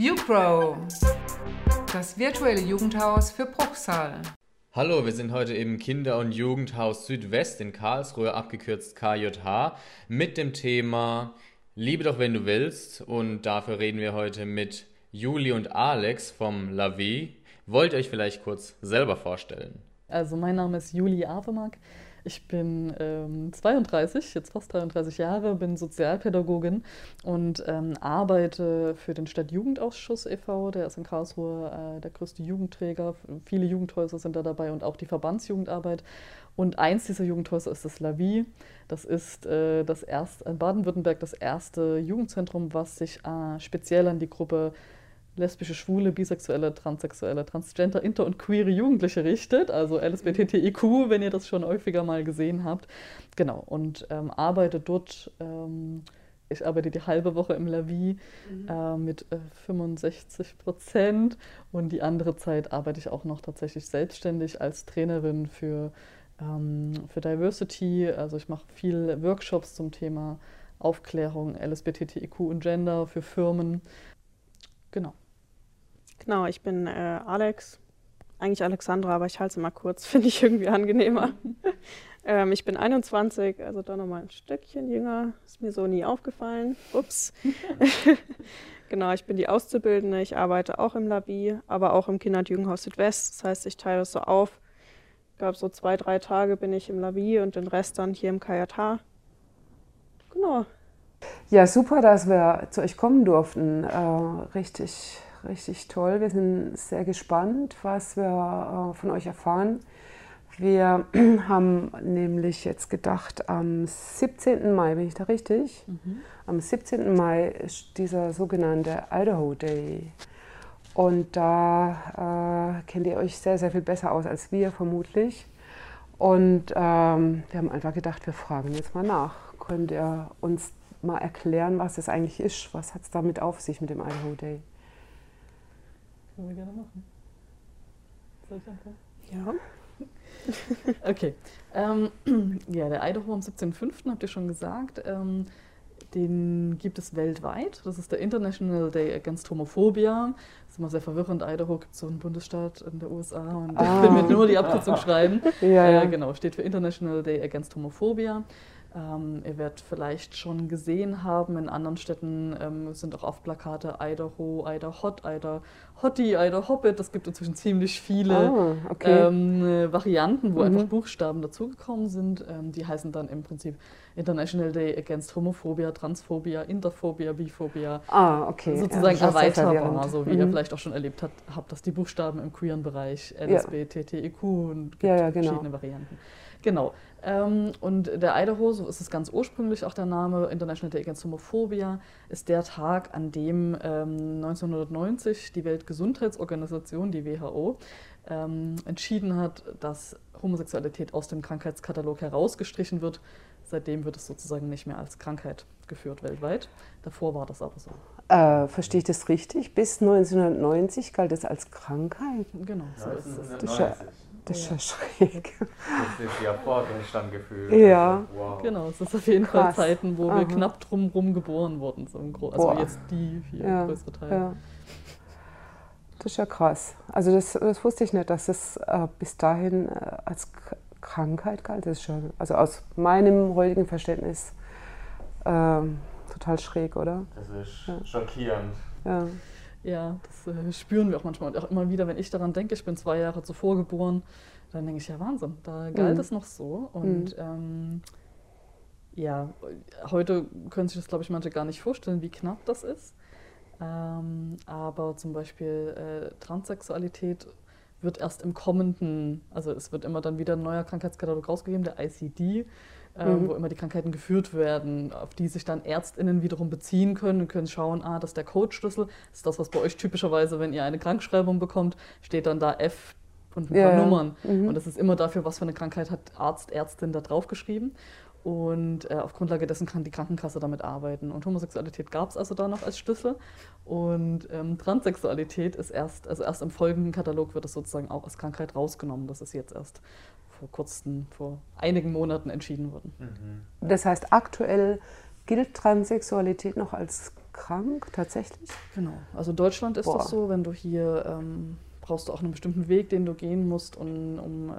YouGrow, das virtuelle Jugendhaus für Bruchsal. Hallo, wir sind heute im Kinder- und Jugendhaus Südwest in Karlsruhe, abgekürzt KJH, mit dem Thema Liebe doch, wenn du willst. Und dafür reden wir heute mit Juli und Alex vom Lavi. Wollt ihr euch vielleicht kurz selber vorstellen? Also mein Name ist Juli Avemark. Ich bin ähm, 32, jetzt fast 33 Jahre, bin Sozialpädagogin und ähm, arbeite für den Stadtjugendausschuss e.V., der ist in Karlsruhe äh, der größte Jugendträger. Viele Jugendhäuser sind da dabei und auch die Verbandsjugendarbeit. Und eins dieser Jugendhäuser ist das LAVI. Das ist äh, das erste, in Baden-Württemberg das erste Jugendzentrum, was sich äh, speziell an die Gruppe lesbische, schwule, bisexuelle, transsexuelle, transgender, inter- und queere Jugendliche richtet, also LSBTTIQ, wenn ihr das schon häufiger mal gesehen habt. Genau, und ähm, arbeite dort, ähm, ich arbeite die halbe Woche im Lavi mhm. äh, mit äh, 65 Prozent und die andere Zeit arbeite ich auch noch tatsächlich selbstständig als Trainerin für, ähm, für Diversity. Also ich mache viel Workshops zum Thema Aufklärung, LSBTTIQ und Gender für Firmen. Genau. Genau, ich bin äh, Alex, eigentlich Alexandra, aber ich halte es immer kurz, finde ich irgendwie angenehmer. ähm, ich bin 21, also doch nochmal ein Stückchen jünger, ist mir so nie aufgefallen. Ups. genau, ich bin die Auszubildende, ich arbeite auch im Labi, aber auch im Kinder- und Jugendhaus Südwest. Das heißt, ich teile es so auf. Ich glaube, so zwei, drei Tage bin ich im Labi und den Rest dann hier im KJH. Genau. Ja, super, dass wir zu euch kommen durften. Äh, richtig richtig toll. Wir sind sehr gespannt, was wir äh, von euch erfahren. Wir haben nämlich jetzt gedacht, am 17. Mai, bin ich da richtig? Mhm. Am 17. Mai ist dieser sogenannte Idaho Day. Und da äh, kennt ihr euch sehr, sehr viel besser aus als wir vermutlich. Und ähm, wir haben einfach gedacht, wir fragen jetzt mal nach. Könnt ihr uns mal erklären, was das eigentlich ist? Was hat es damit auf sich mit dem Idaho Day? Können wir gerne machen. Soll ich anfangen? Ja. okay. Ähm, ja, der Idaho am 17.05. habt ihr schon gesagt. Ähm, den gibt es weltweit. Das ist der International Day Against Homophobia. Das ist immer sehr verwirrend. Idaho gibt so einen Bundesstaat in der USA und ah. ich will mir nur die Abkürzung schreiben. Ja, ja. Äh, genau, steht für International Day Against Homophobia. Ähm, ihr werdet vielleicht schon gesehen haben, in anderen Städten ähm, sind auch oft Plakate Idaho, Ida Hot, Ida Hottie, Ida Hobbit. Es gibt inzwischen ziemlich viele oh, okay. ähm, Varianten, wo mhm. einfach Buchstaben dazugekommen sind. Ähm, die heißen dann im Prinzip International Day Against Homophobia, Transphobia, Interphobia, Biphobia. Ah, okay. Sozusagen ja, erweiterbar, so wie mhm. ihr vielleicht auch schon erlebt habt, habt, dass die Buchstaben im queeren Bereich LSB, ja. TTIQ und gibt ja, ja, genau. verschiedene Varianten. Genau. Ähm, und der Idaho, so ist es ganz ursprünglich auch der Name, International Day Against Homophobia, ist der Tag, an dem ähm, 1990 die Weltgesundheitsorganisation, die WHO, ähm, entschieden hat, dass Homosexualität aus dem Krankheitskatalog herausgestrichen wird. Seitdem wird es sozusagen nicht mehr als Krankheit geführt weltweit. Davor war das aber so. Äh, verstehe ich das richtig? Bis 1990 galt es als Krankheit? Genau, so ist es. Das ist ja das ist ja schräg. Das ist ja Vorstandgefühl. Ja. Wow. Genau, es ist auf jeden Krass. Fall Zeiten, wo Aha. wir knapp drumherum geboren wurden. So also Boah. jetzt die hier, ja. größere Teil. Ja. Das ist ja krass. Also das, das wusste ich nicht, dass es äh, bis dahin äh, als Krankheit galt. Das ist schon, also aus meinem heutigen Verständnis äh, total schräg, oder? Das ist ja. schockierend. Ja. Ja, das äh, spüren wir auch manchmal. Und auch immer wieder, wenn ich daran denke, ich bin zwei Jahre zuvor geboren, dann denke ich, ja Wahnsinn, da galt mhm. es noch so. Und mhm. ähm, ja, heute können sich das, glaube ich, manche gar nicht vorstellen, wie knapp das ist. Ähm, aber zum Beispiel äh, Transsexualität wird erst im kommenden, also es wird immer dann wieder ein neuer Krankheitskatalog rausgegeben, der ICD, ähm, mhm. wo immer die Krankheiten geführt werden, auf die sich dann ÄrztInnen wiederum beziehen können und können schauen, ah, das ist der Codeschlüssel, das ist das, was bei euch typischerweise, wenn ihr eine Krankschreibung bekommt, steht dann da F und ein paar ja, Nummern. Mhm. Und das ist immer dafür, was für eine Krankheit hat Arzt, Ärztin da drauf geschrieben. Und äh, auf Grundlage dessen kann die Krankenkasse damit arbeiten. Und Homosexualität gab es also da noch als Schlüssel. Und ähm, Transsexualität ist erst, also erst im folgenden Katalog wird es sozusagen auch als Krankheit rausgenommen. Das ist jetzt erst vor kurzem, vor einigen Monaten entschieden worden. Mhm. Das heißt, aktuell gilt Transsexualität noch als krank, tatsächlich? Genau. Also in Deutschland ist Boah. das so, wenn du hier ähm, brauchst du auch einen bestimmten Weg, den du gehen musst, um, um äh,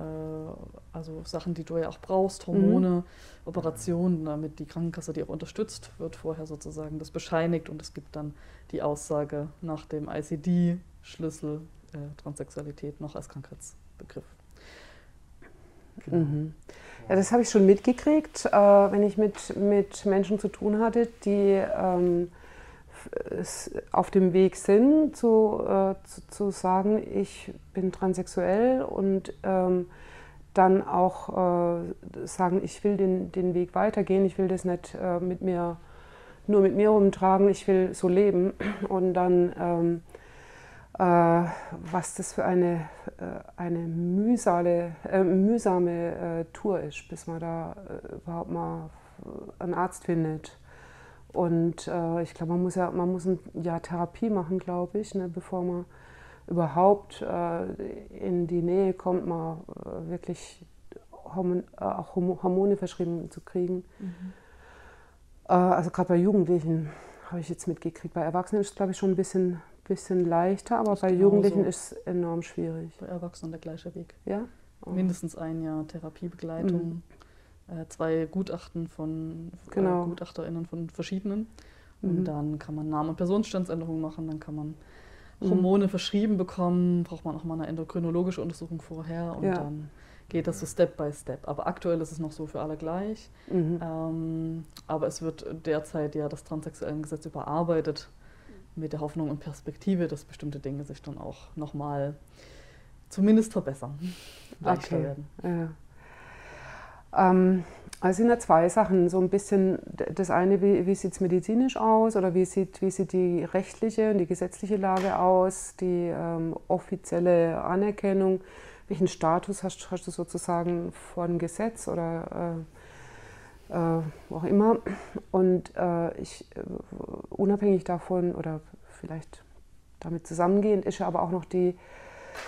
also Sachen, die du ja auch brauchst, Hormone, Operationen, damit die Krankenkasse die auch unterstützt, wird vorher sozusagen das bescheinigt und es gibt dann die Aussage nach dem ICD-Schlüssel äh, Transsexualität noch als Krankheitsbegriff. Genau. Mhm. Ja, das habe ich schon mitgekriegt, äh, wenn ich mit, mit Menschen zu tun hatte, die ähm, auf dem Weg sind, zu, äh, zu, zu sagen, ich bin transsexuell und ähm, dann auch äh, sagen, ich will den, den Weg weitergehen, ich will das nicht äh, mit mir, nur mit mir rumtragen, ich will so leben. Und dann, ähm, äh, was das für eine, äh, eine mühsale, äh, mühsame Tour ist, bis man da überhaupt mal einen Arzt findet. Und äh, ich glaube, man muss ja, man muss ein Jahr Therapie machen, glaube ich, ne, bevor man überhaupt äh, in die Nähe kommt, mal äh, wirklich Hormon, äh, auch Hormone verschrieben zu kriegen. Äh, also gerade bei Jugendlichen habe ich jetzt mitgekriegt. Bei Erwachsenen ist es, glaube ich, schon ein bisschen, bisschen leichter, aber bei. Jugendlichen ist es enorm schwierig. Bei Erwachsenen der gleiche Weg. Ja? Oh. Mindestens ein Jahr Therapiebegleitung, äh, zwei Gutachten von Genau. äh, GutachterInnen von verschiedenen. Mhm. Und dann kann man Namen- und Personenstandsänderungen machen, dann kann man Mhm. Hormone verschrieben bekommen, braucht man auch mal eine endokrinologische Untersuchung vorher und Ja. dann geht das so Step by Step. Aber aktuell ist es noch so für alle gleich. Mhm. Ähm, aber es wird derzeit ja das Transsexuellengesetz überarbeitet mit der Hoffnung und Perspektive, dass bestimmte Dinge sich dann auch nochmal zumindest verbessern, Okay. werden. Ja. Ähm, also sind da zwei Sachen. So ein bisschen das eine, wie, wie sieht es medizinisch aus oder wie sieht, wie sieht die rechtliche und die gesetzliche Lage aus, die ähm, offizielle Anerkennung. Welchen Status hast, hast du sozusagen dem Gesetz oder äh, äh, auch immer? Und äh, ich, äh, unabhängig davon oder vielleicht damit zusammengehend, ist ja aber auch noch die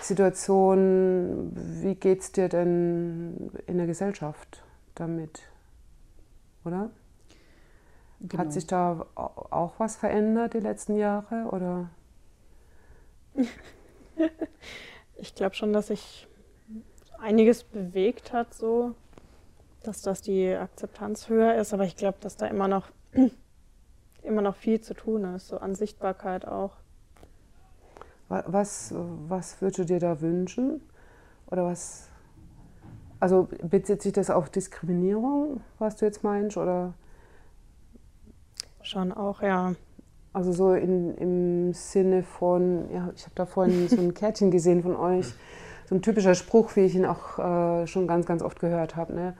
Situation, wie geht es dir denn in der Gesellschaft damit? Oder? Genau. Hat sich da au- auch was verändert die letzten Jahre? Oder? Ich glaube schon, dass sich einiges bewegt hat, so, dass das die Akzeptanz höher ist, aber ich glaube, dass da immer noch, immer noch viel zu tun ist, so an Sichtbarkeit auch. Wa- Was, was würdest du dir da wünschen? Oder was? Also bezieht sich das auf Diskriminierung, was du jetzt meinst? Oder Schon auch, ja. also so in, im Sinne von, ja, ich habe da vorhin so ein Kärtchen gesehen von euch, so ein typischer Spruch, wie ich ihn auch äh, schon ganz, ganz oft gehört habe. Ne?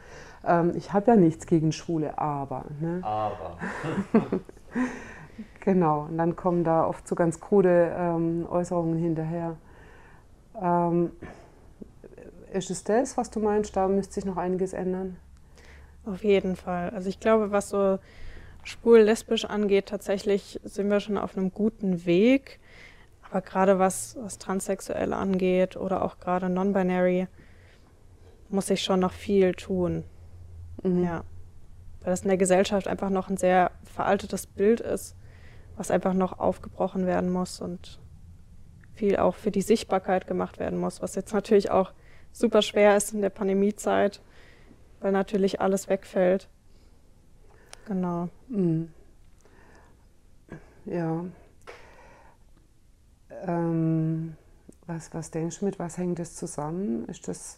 Ähm, ich habe ja nichts gegen Schwule, aber. Ne? Aber. Genau, und dann kommen da oft so ganz krude ähm, Äußerungen hinterher. Ähm, ist es das, was du meinst? Da müsste sich noch einiges ändern. Auf jeden Fall. Also ich glaube, was so schwul-lesbisch angeht, tatsächlich sind wir schon auf einem guten Weg. Aber gerade was, was Transsexuelle angeht oder auch gerade Non-Binary, muss sich schon noch viel tun. Mhm. Ja. Weil das in der Gesellschaft einfach noch ein sehr veraltetes Bild ist, was einfach noch aufgebrochen werden muss und viel auch für die Sichtbarkeit gemacht werden muss, was jetzt natürlich auch super schwer ist in der Pandemiezeit, weil natürlich alles wegfällt. Genau. Mhm. Ja. Ähm, was, was denkst du mit, was hängt das zusammen? Ist das,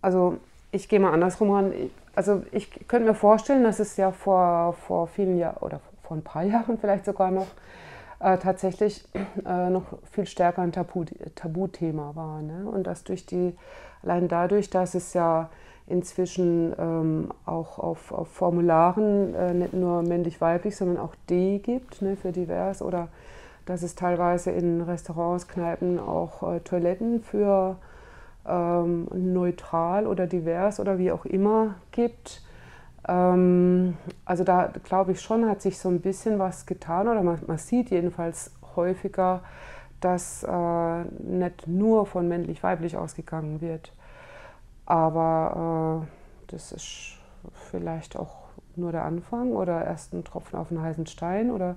also ich gehe mal andersrum ran. Also ich könnte mir vorstellen, dass es ja vor, vor vielen Jahren oder vor ein paar Jahren vielleicht sogar noch äh, tatsächlich äh, noch viel stärker ein Tabu, Tabuthema war. Ne? Und dass durch die, allein dadurch, dass es ja inzwischen ähm, auch auf, auf Formularen äh, nicht nur männlich-weiblich, sondern auch D gibt ne, für divers oder dass es teilweise in Restaurants, Kneipen auch äh, Toiletten für ähm, neutral oder divers oder wie auch immer gibt. Ähm, also da glaube ich schon, hat sich so ein bisschen was getan oder man, man sieht jedenfalls häufiger, dass äh, nicht nur von männlich-weiblich ausgegangen wird. Aber äh, das ist vielleicht auch nur der Anfang oder erst ein Tropfen auf einen heißen Stein oder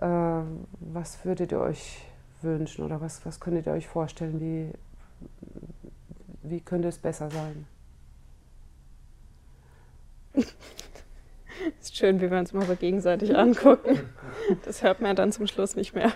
Äh, was würdet ihr euch wünschen oder was, was könntet ihr euch vorstellen? Wie, wie könnte es besser sein? Ist schön, wie wir uns mal so gegenseitig angucken. Das hört man ja dann zum Schluss nicht mehr.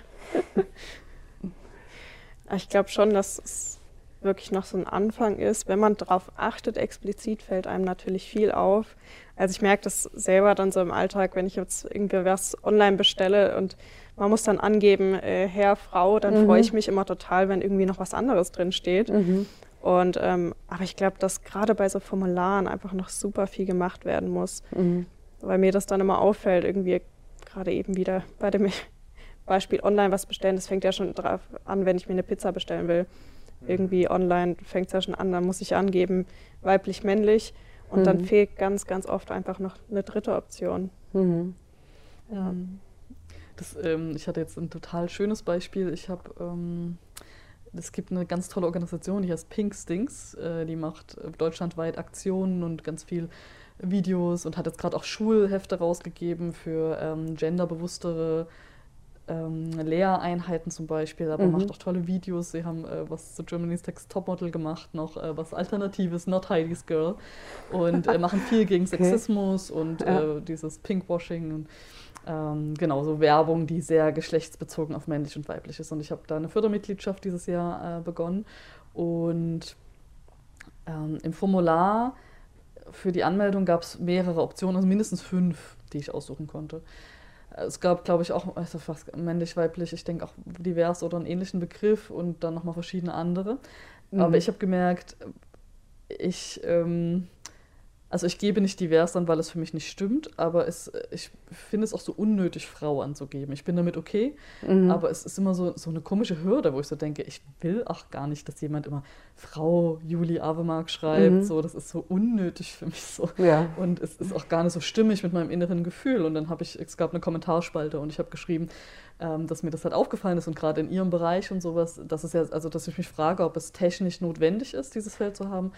Ich glaube schon, dass es wirklich noch so ein Anfang ist. Wenn man darauf achtet, explizit fällt einem natürlich viel auf. Also ich merke das selber dann so im Alltag, wenn ich jetzt irgendwie was online bestelle und man muss dann angeben, äh, Herr, Frau, dann mhm. freue ich mich immer total, wenn irgendwie noch was anderes drin steht. Mhm. Und ähm, aber ich glaube, dass gerade bei so Formularen einfach noch super viel gemacht werden muss, mhm. weil mir das dann immer auffällt, irgendwie gerade eben wieder bei dem Beispiel online was bestellen, das fängt ja schon drauf an, wenn ich mir eine Pizza bestellen will. Mhm. Irgendwie online fängt es ja schon an, dann muss ich angeben, weiblich, männlich. Und mhm. dann fehlt ganz, ganz oft einfach noch eine dritte Option. Mhm. Ja. Das, ähm, ich hatte jetzt ein total schönes Beispiel. Ich habe, ähm, es gibt eine ganz tolle Organisation, die heißt Pink Stinks. Äh, die macht deutschlandweit Aktionen und ganz viel Videos und hat jetzt gerade auch Schulhefte rausgegeben für ähm, genderbewusstere ähm, Lehreinheiten zum Beispiel, aber mhm. macht auch tolle Videos. Sie haben äh, was zu Germany's Next Topmodel gemacht, noch äh, was Alternatives, Not Heidi's Girl. Und äh, machen viel gegen okay. Sexismus und ja. Äh, dieses Pinkwashing und ähm, genau, so Werbung, die sehr geschlechtsbezogen auf männlich und weiblich ist. Und ich habe da eine Fördermitgliedschaft dieses Jahr äh, begonnen. Und ähm, im Formular für die Anmeldung gab es mehrere Optionen, also mindestens fünf, die ich aussuchen konnte. Es gab, glaube ich, auch also fast männlich, weiblich, ich denke auch divers oder einen ähnlichen Begriff und dann nochmal verschiedene andere. Mhm. Aber ich habe gemerkt, ich ähm, also ich gebe nicht divers an, weil es für mich nicht stimmt, aber es, ich finde es auch so unnötig, Frau anzugeben. Ich bin damit okay, mhm. aber es ist immer so, so eine komische Hürde, wo ich so denke, ich will auch gar nicht, dass jemand immer Frau Juli Avemark schreibt. Mhm. So, das ist so unnötig für mich so. Ja. Und es ist auch gar nicht so stimmig mit meinem inneren Gefühl. Und dann habe ich, es gab eine Kommentarspalte und ich habe geschrieben, ähm, dass mir das halt aufgefallen ist und gerade in ihrem Bereich und sowas, dass es ja, also dass ich mich frage, ob es technisch notwendig ist, dieses Feld zu haben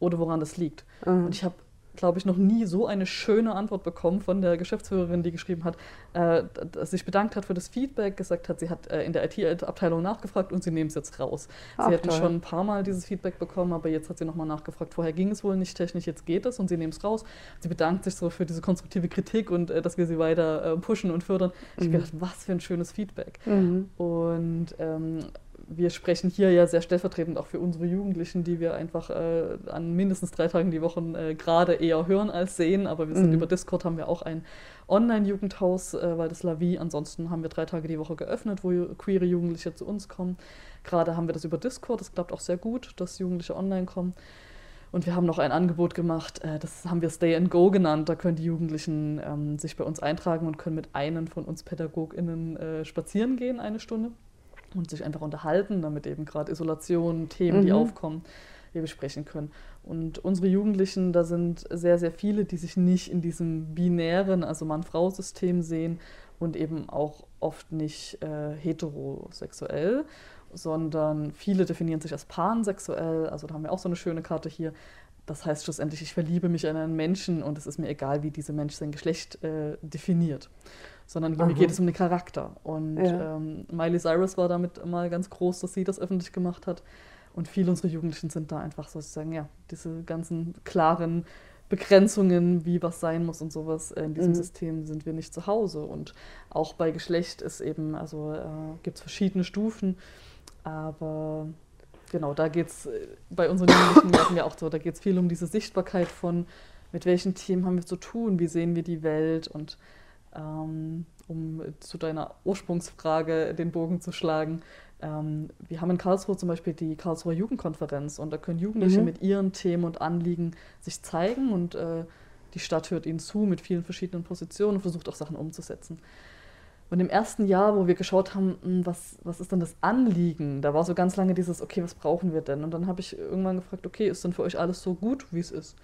oder woran das liegt. Mhm. Und ich habe glaube ich, noch nie so eine schöne Antwort bekommen von der Geschäftsführerin, die geschrieben hat, äh, dass sich bedankt hat für das Feedback, gesagt hat, sie hat äh, in der IT-Abteilung nachgefragt und sie nehmen es jetzt raus. Ach, sie hätten toll. schon ein paar Mal dieses Feedback bekommen, aber jetzt hat sie nochmal nachgefragt. Vorher ging es wohl nicht technisch, jetzt geht es und sie nehmen es raus. Sie bedankt sich so für diese konstruktive Kritik und äh, dass wir sie weiter äh, pushen und fördern. Ich habe mhm. gedacht, was für ein schönes Feedback. Mhm. Und ähm, wir sprechen hier ja sehr stellvertretend auch für unsere Jugendlichen, die wir einfach äh, an mindestens drei Tagen die Woche äh, gerade eher hören als sehen. Aber wir sind mhm. über Discord haben wir auch ein Online-Jugendhaus, äh, weil das La Vie. Ansonsten haben wir drei Tage die Woche geöffnet, wo queere Jugendliche zu uns kommen. Gerade haben wir das über Discord. Das klappt auch sehr gut, dass Jugendliche online kommen. Und wir haben noch ein Angebot gemacht, äh, das haben wir Stay and Go genannt. Da können die Jugendlichen ähm, sich bei uns eintragen und können mit einem von uns PädagogInnen äh, spazieren gehen, eine Stunde und sich einfach unterhalten, damit eben gerade Isolation, Themen, mhm. die aufkommen, wir besprechen können. Und unsere Jugendlichen, da sind sehr, sehr viele, die sich nicht in diesem binären, also Mann-Frau-System sehen und eben auch oft nicht äh, heterosexuell, sondern viele definieren sich als pansexuell. Also da haben wir auch so eine schöne Karte hier. Das heißt schlussendlich, ich verliebe mich in einen Menschen und es ist mir egal, wie dieser Mensch sein Geschlecht äh, definiert sondern Aha. mir geht es um den Charakter. Und ja. ähm, Miley Cyrus war damit mal ganz groß, dass sie das öffentlich gemacht hat. Und viele unserer Jugendlichen sind da einfach sozusagen, ja, diese ganzen klaren Begrenzungen, wie was sein muss und sowas, in diesem mhm. System sind wir nicht zu Hause. Und auch bei Geschlecht ist eben, also äh, gibt es verschiedene Stufen, aber genau, da geht es äh, bei unseren Jugendlichen merken wir auch so, da geht es viel um diese Sichtbarkeit von, mit welchen Themen haben wir zu tun, wie sehen wir die Welt und um zu deiner Ursprungsfrage den Bogen zu schlagen. Ähm, wir haben in Karlsruhe zum Beispiel die Karlsruher Jugendkonferenz und da können Jugendliche mhm. mit ihren Themen und Anliegen sich zeigen und äh, die Stadt hört ihnen zu mit vielen verschiedenen Positionen und versucht auch Sachen umzusetzen. Und im ersten Jahr, wo wir geschaut haben, hm, was, was ist denn das Anliegen, da war so ganz lange dieses, okay, was brauchen wir denn? Und dann habe ich irgendwann gefragt, okay, ist denn für euch alles so gut, wie es ist?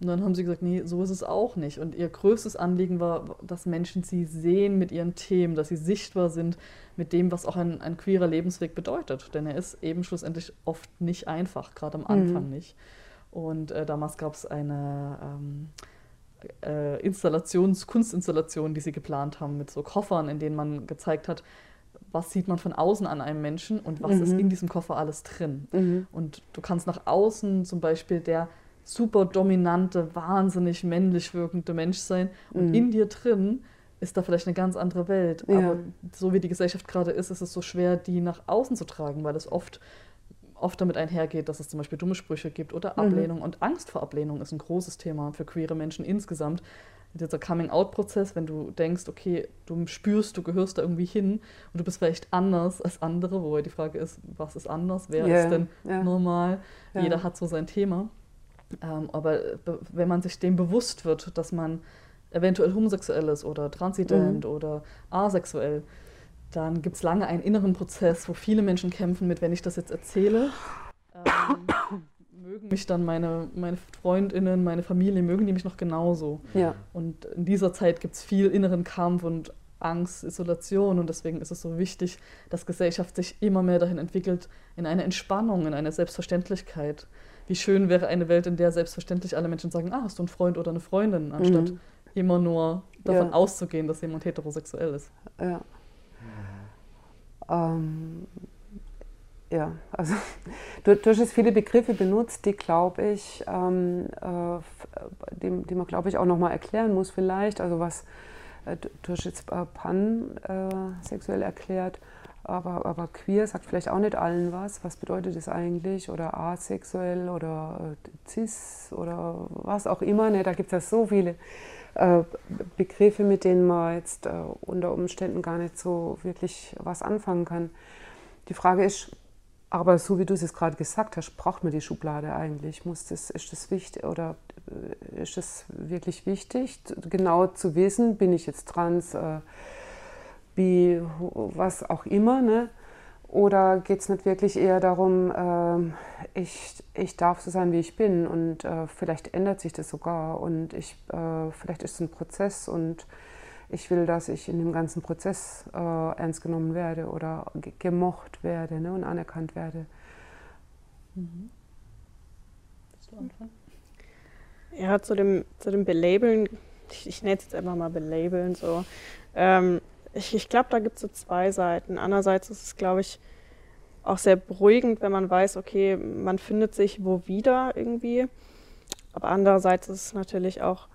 Und dann haben sie gesagt, nee, so ist es auch nicht. Und ihr größtes Anliegen war, dass Menschen sie sehen mit ihren Themen, dass sie sichtbar sind mit dem, was auch ein, ein queerer Lebensweg bedeutet. Denn er ist eben schlussendlich oft nicht einfach, gerade am Anfang mhm. nicht. Und äh, damals gab es eine, ähm, äh, Installations-, Kunstinstallationen, die sie geplant haben, mit so Koffern, in denen man gezeigt hat, was sieht man von außen an einem Menschen und was mhm. ist in diesem Koffer alles drin. Mhm. Und du kannst nach außen zum Beispiel der super dominante, wahnsinnig männlich wirkende Mensch sein und mhm. in dir drin ist da vielleicht eine ganz andere Welt. Ja. Aber so wie die Gesellschaft gerade ist, ist es so schwer, die nach außen zu tragen, weil es oft, oft damit einhergeht, dass es zum Beispiel dumme Sprüche gibt oder mhm. Ablehnung. Mhm. Und Angst vor Ablehnung ist ein großes Thema für queere Menschen insgesamt. Dieser Coming-out-Prozess, wenn du denkst, okay, du spürst, du gehörst da irgendwie hin und du bist vielleicht anders als andere, wobei die Frage ist, was ist anders, wer yeah. ist denn yeah. normal? Yeah. Jeder hat so sein Thema. Ähm, aber wenn man sich dem bewusst wird, dass man eventuell homosexuell ist oder transident mhm. oder asexuell, dann gibt es lange einen inneren Prozess, wo viele Menschen kämpfen mit, wenn ich das jetzt erzähle, ähm, mögen mich dann meine, meine Freundinnen, meine Familie, mögen die mich noch genauso. Ja. Und in dieser Zeit gibt es viel inneren Kampf und Angst, Isolation und deswegen ist es so wichtig, dass Gesellschaft sich immer mehr dahin entwickelt, in eine Entspannung, in eine Selbstverständlichkeit. Wie schön wäre eine Welt, in der selbstverständlich alle Menschen sagen, ah, hast du einen Freund oder eine Freundin, anstatt mhm immer nur davon ja. auszugehen, dass jemand heterosexuell ist. Ja. Ähm, ja, also du, du hast jetzt viele Begriffe benutzt, die glaube ich, ähm, äh, die, die man glaube ich auch nochmal erklären muss vielleicht. Also was, äh, du, du hast jetzt äh, pansexuell äh, erklärt, aber, aber queer sagt vielleicht auch nicht allen was. Was bedeutet das eigentlich? Oder asexuell oder äh, cis oder was auch immer. Ne? Da gibt es ja so viele äh, Begriffe, mit denen man jetzt äh, unter Umständen gar nicht so wirklich was anfangen kann. Die Frage ist, aber so wie du es jetzt gerade gesagt hast, braucht man die Schublade eigentlich? Muss das, ist das wichtig oder äh, ist es wirklich wichtig, genau zu wissen, bin ich jetzt trans, äh, bi, was auch immer, ne? Oder geht es nicht wirklich eher darum, äh, ich, ich darf so sein, wie ich bin und äh, vielleicht ändert sich das sogar und ich, äh, vielleicht ist es ein Prozess und ich will, dass ich in dem ganzen Prozess äh, ernst genommen werde oder gemocht werde ne, und anerkannt werde. Mhm. Willst du anfangen? Ja, zu dem, zu dem Belabeln, ich, ich nenne es jetzt einfach mal Belabeln so. Ähm, ich, ich glaube, da gibt es so zwei Seiten. Einerseits ist es, glaube ich, auch sehr beruhigend, wenn man weiß, okay, man findet sich wo wieder irgendwie. Aber andererseits ist es natürlich auch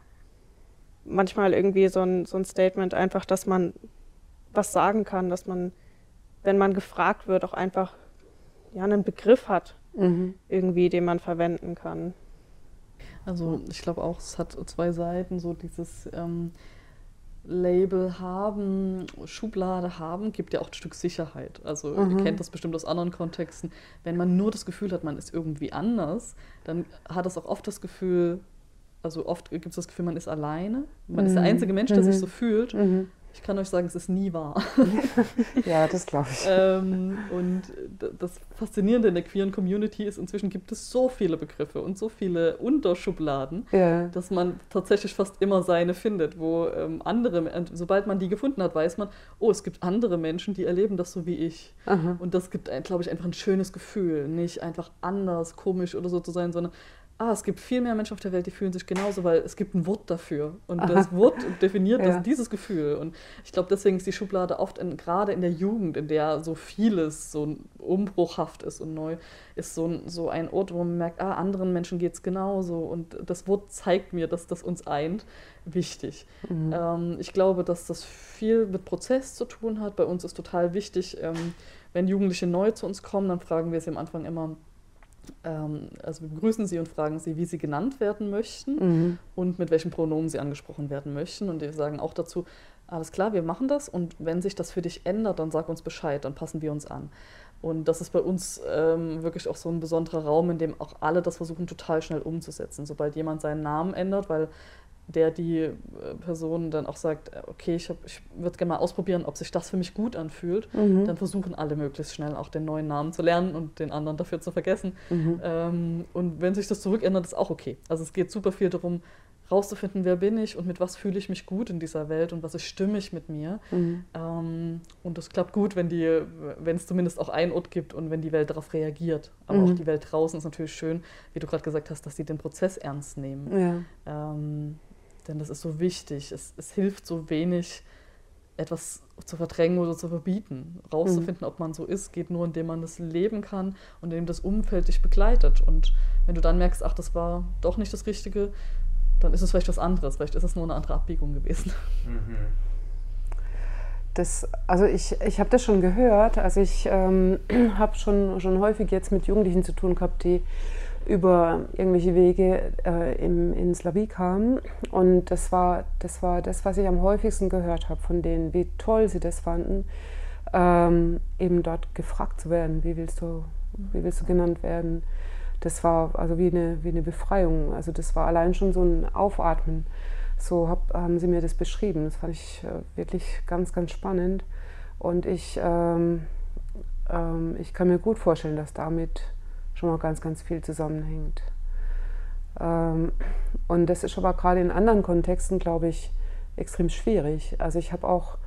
manchmal irgendwie so ein, so ein Statement einfach, dass man was sagen kann, dass man, wenn man gefragt wird, auch einfach ja, einen Begriff hat, mhm. irgendwie, den man verwenden kann. Also ich glaube auch, es hat zwei Seiten, so dieses ähm, Label haben, Schublade haben, gibt ja auch ein Stück Sicherheit. Also mhm. ihr kennt das bestimmt aus anderen Kontexten. Wenn man nur das Gefühl hat, man ist irgendwie anders, dann hat es auch oft das Gefühl, also oft gibt es das Gefühl, man ist alleine. Man mhm. ist der mhm. einzige Mensch, der mhm. sich so fühlt. Ich kann euch sagen, es ist nie wahr. ja, das glaube ich. ähm, und das Faszinierende in der queeren Community ist, inzwischen gibt es so viele Begriffe und so viele Unterschubladen, ja. dass man tatsächlich fast immer seine findet, wo ähm, andere, sobald man die gefunden hat, weiß man, oh, es gibt andere Menschen, die erleben das so wie ich. Aha. Und das gibt, glaube ich, einfach ein schönes Gefühl, nicht einfach anders, komisch oder so zu sein, sondern ah, es gibt viel mehr Menschen auf der Welt, die fühlen sich genauso, weil es gibt ein Wort dafür. Und Aha. das Wort definiert ja. das, dieses Gefühl. Und ich glaube, deswegen ist die Schublade oft, in, gerade in der Jugend, in der so vieles so umbruchhaft ist und neu, ist so, so ein Ort, wo man merkt, ah, anderen Menschen geht es genauso. Und das Wort zeigt mir, dass das uns eint, wichtig. Mhm. Ähm, ich glaube, dass das viel mit Prozess zu tun hat. Bei uns ist total wichtig, ähm, wenn Jugendliche neu zu uns kommen, dann fragen wir sie am Anfang immer, also wir begrüßen sie und fragen sie, wie sie genannt werden möchten mhm. und mit welchen Pronomen sie angesprochen werden möchten. Und wir sagen auch dazu, alles klar, wir machen das und wenn sich das für dich ändert, dann sag uns Bescheid, dann passen wir uns an. Und das ist bei uns ähm, wirklich auch so ein besonderer Raum, in dem auch alle das versuchen, total schnell umzusetzen. Sobald jemand seinen Namen ändert, weil der die äh, Person dann auch sagt, äh, okay, ich, ich würde gerne mal ausprobieren, ob sich das für mich gut anfühlt, mhm. dann versuchen alle möglichst schnell auch den neuen Namen zu lernen und den anderen dafür zu vergessen. Mhm. Ähm, und wenn sich das zurückändert, ist auch okay. Also es geht super viel darum, rauszufinden, wer bin ich und mit was fühle ich mich gut in dieser Welt und was ist stimmig mit mir. Mhm. Ähm, und das klappt gut, wenn die, wenn es zumindest auch einen Ort gibt und wenn die Welt darauf reagiert. Aber mhm. auch die Welt draußen ist natürlich schön, wie du gerade gesagt hast, dass sie den Prozess ernst nehmen. Ja. Ähm, denn das ist so wichtig. Es, es hilft so wenig, etwas zu verdrängen oder zu verbieten. Rauszufinden, mhm. ob man so ist, geht nur, indem man das leben kann und indem das Umfeld dich begleitet. Und wenn du dann merkst, ach, das war doch nicht das Richtige, dann ist es vielleicht was anderes. Vielleicht ist es nur eine andere Abbiegung gewesen. Mhm. Das, also ich, ich habe das schon gehört. Also ich ähm, habe schon, schon häufig jetzt mit Jugendlichen zu tun gehabt, die über irgendwelche Wege äh, im, in Slawie kamen. Und das war, das war das, was ich am häufigsten gehört habe von denen, wie toll sie das fanden, ähm, eben dort gefragt zu werden, wie willst du, wie willst du genannt werden. Das war also wie eine, wie eine Befreiung. Also das war allein schon so ein Aufatmen. So hab, haben sie mir das beschrieben. Das fand ich äh, wirklich ganz, ganz spannend. Und ich, ähm, ähm, ich kann mir gut vorstellen, dass damit schon mal ganz, ganz viel zusammenhängt. Ähm, und das ist aber gerade in anderen Kontexten, glaube ich, extrem schwierig. Also ich habe auch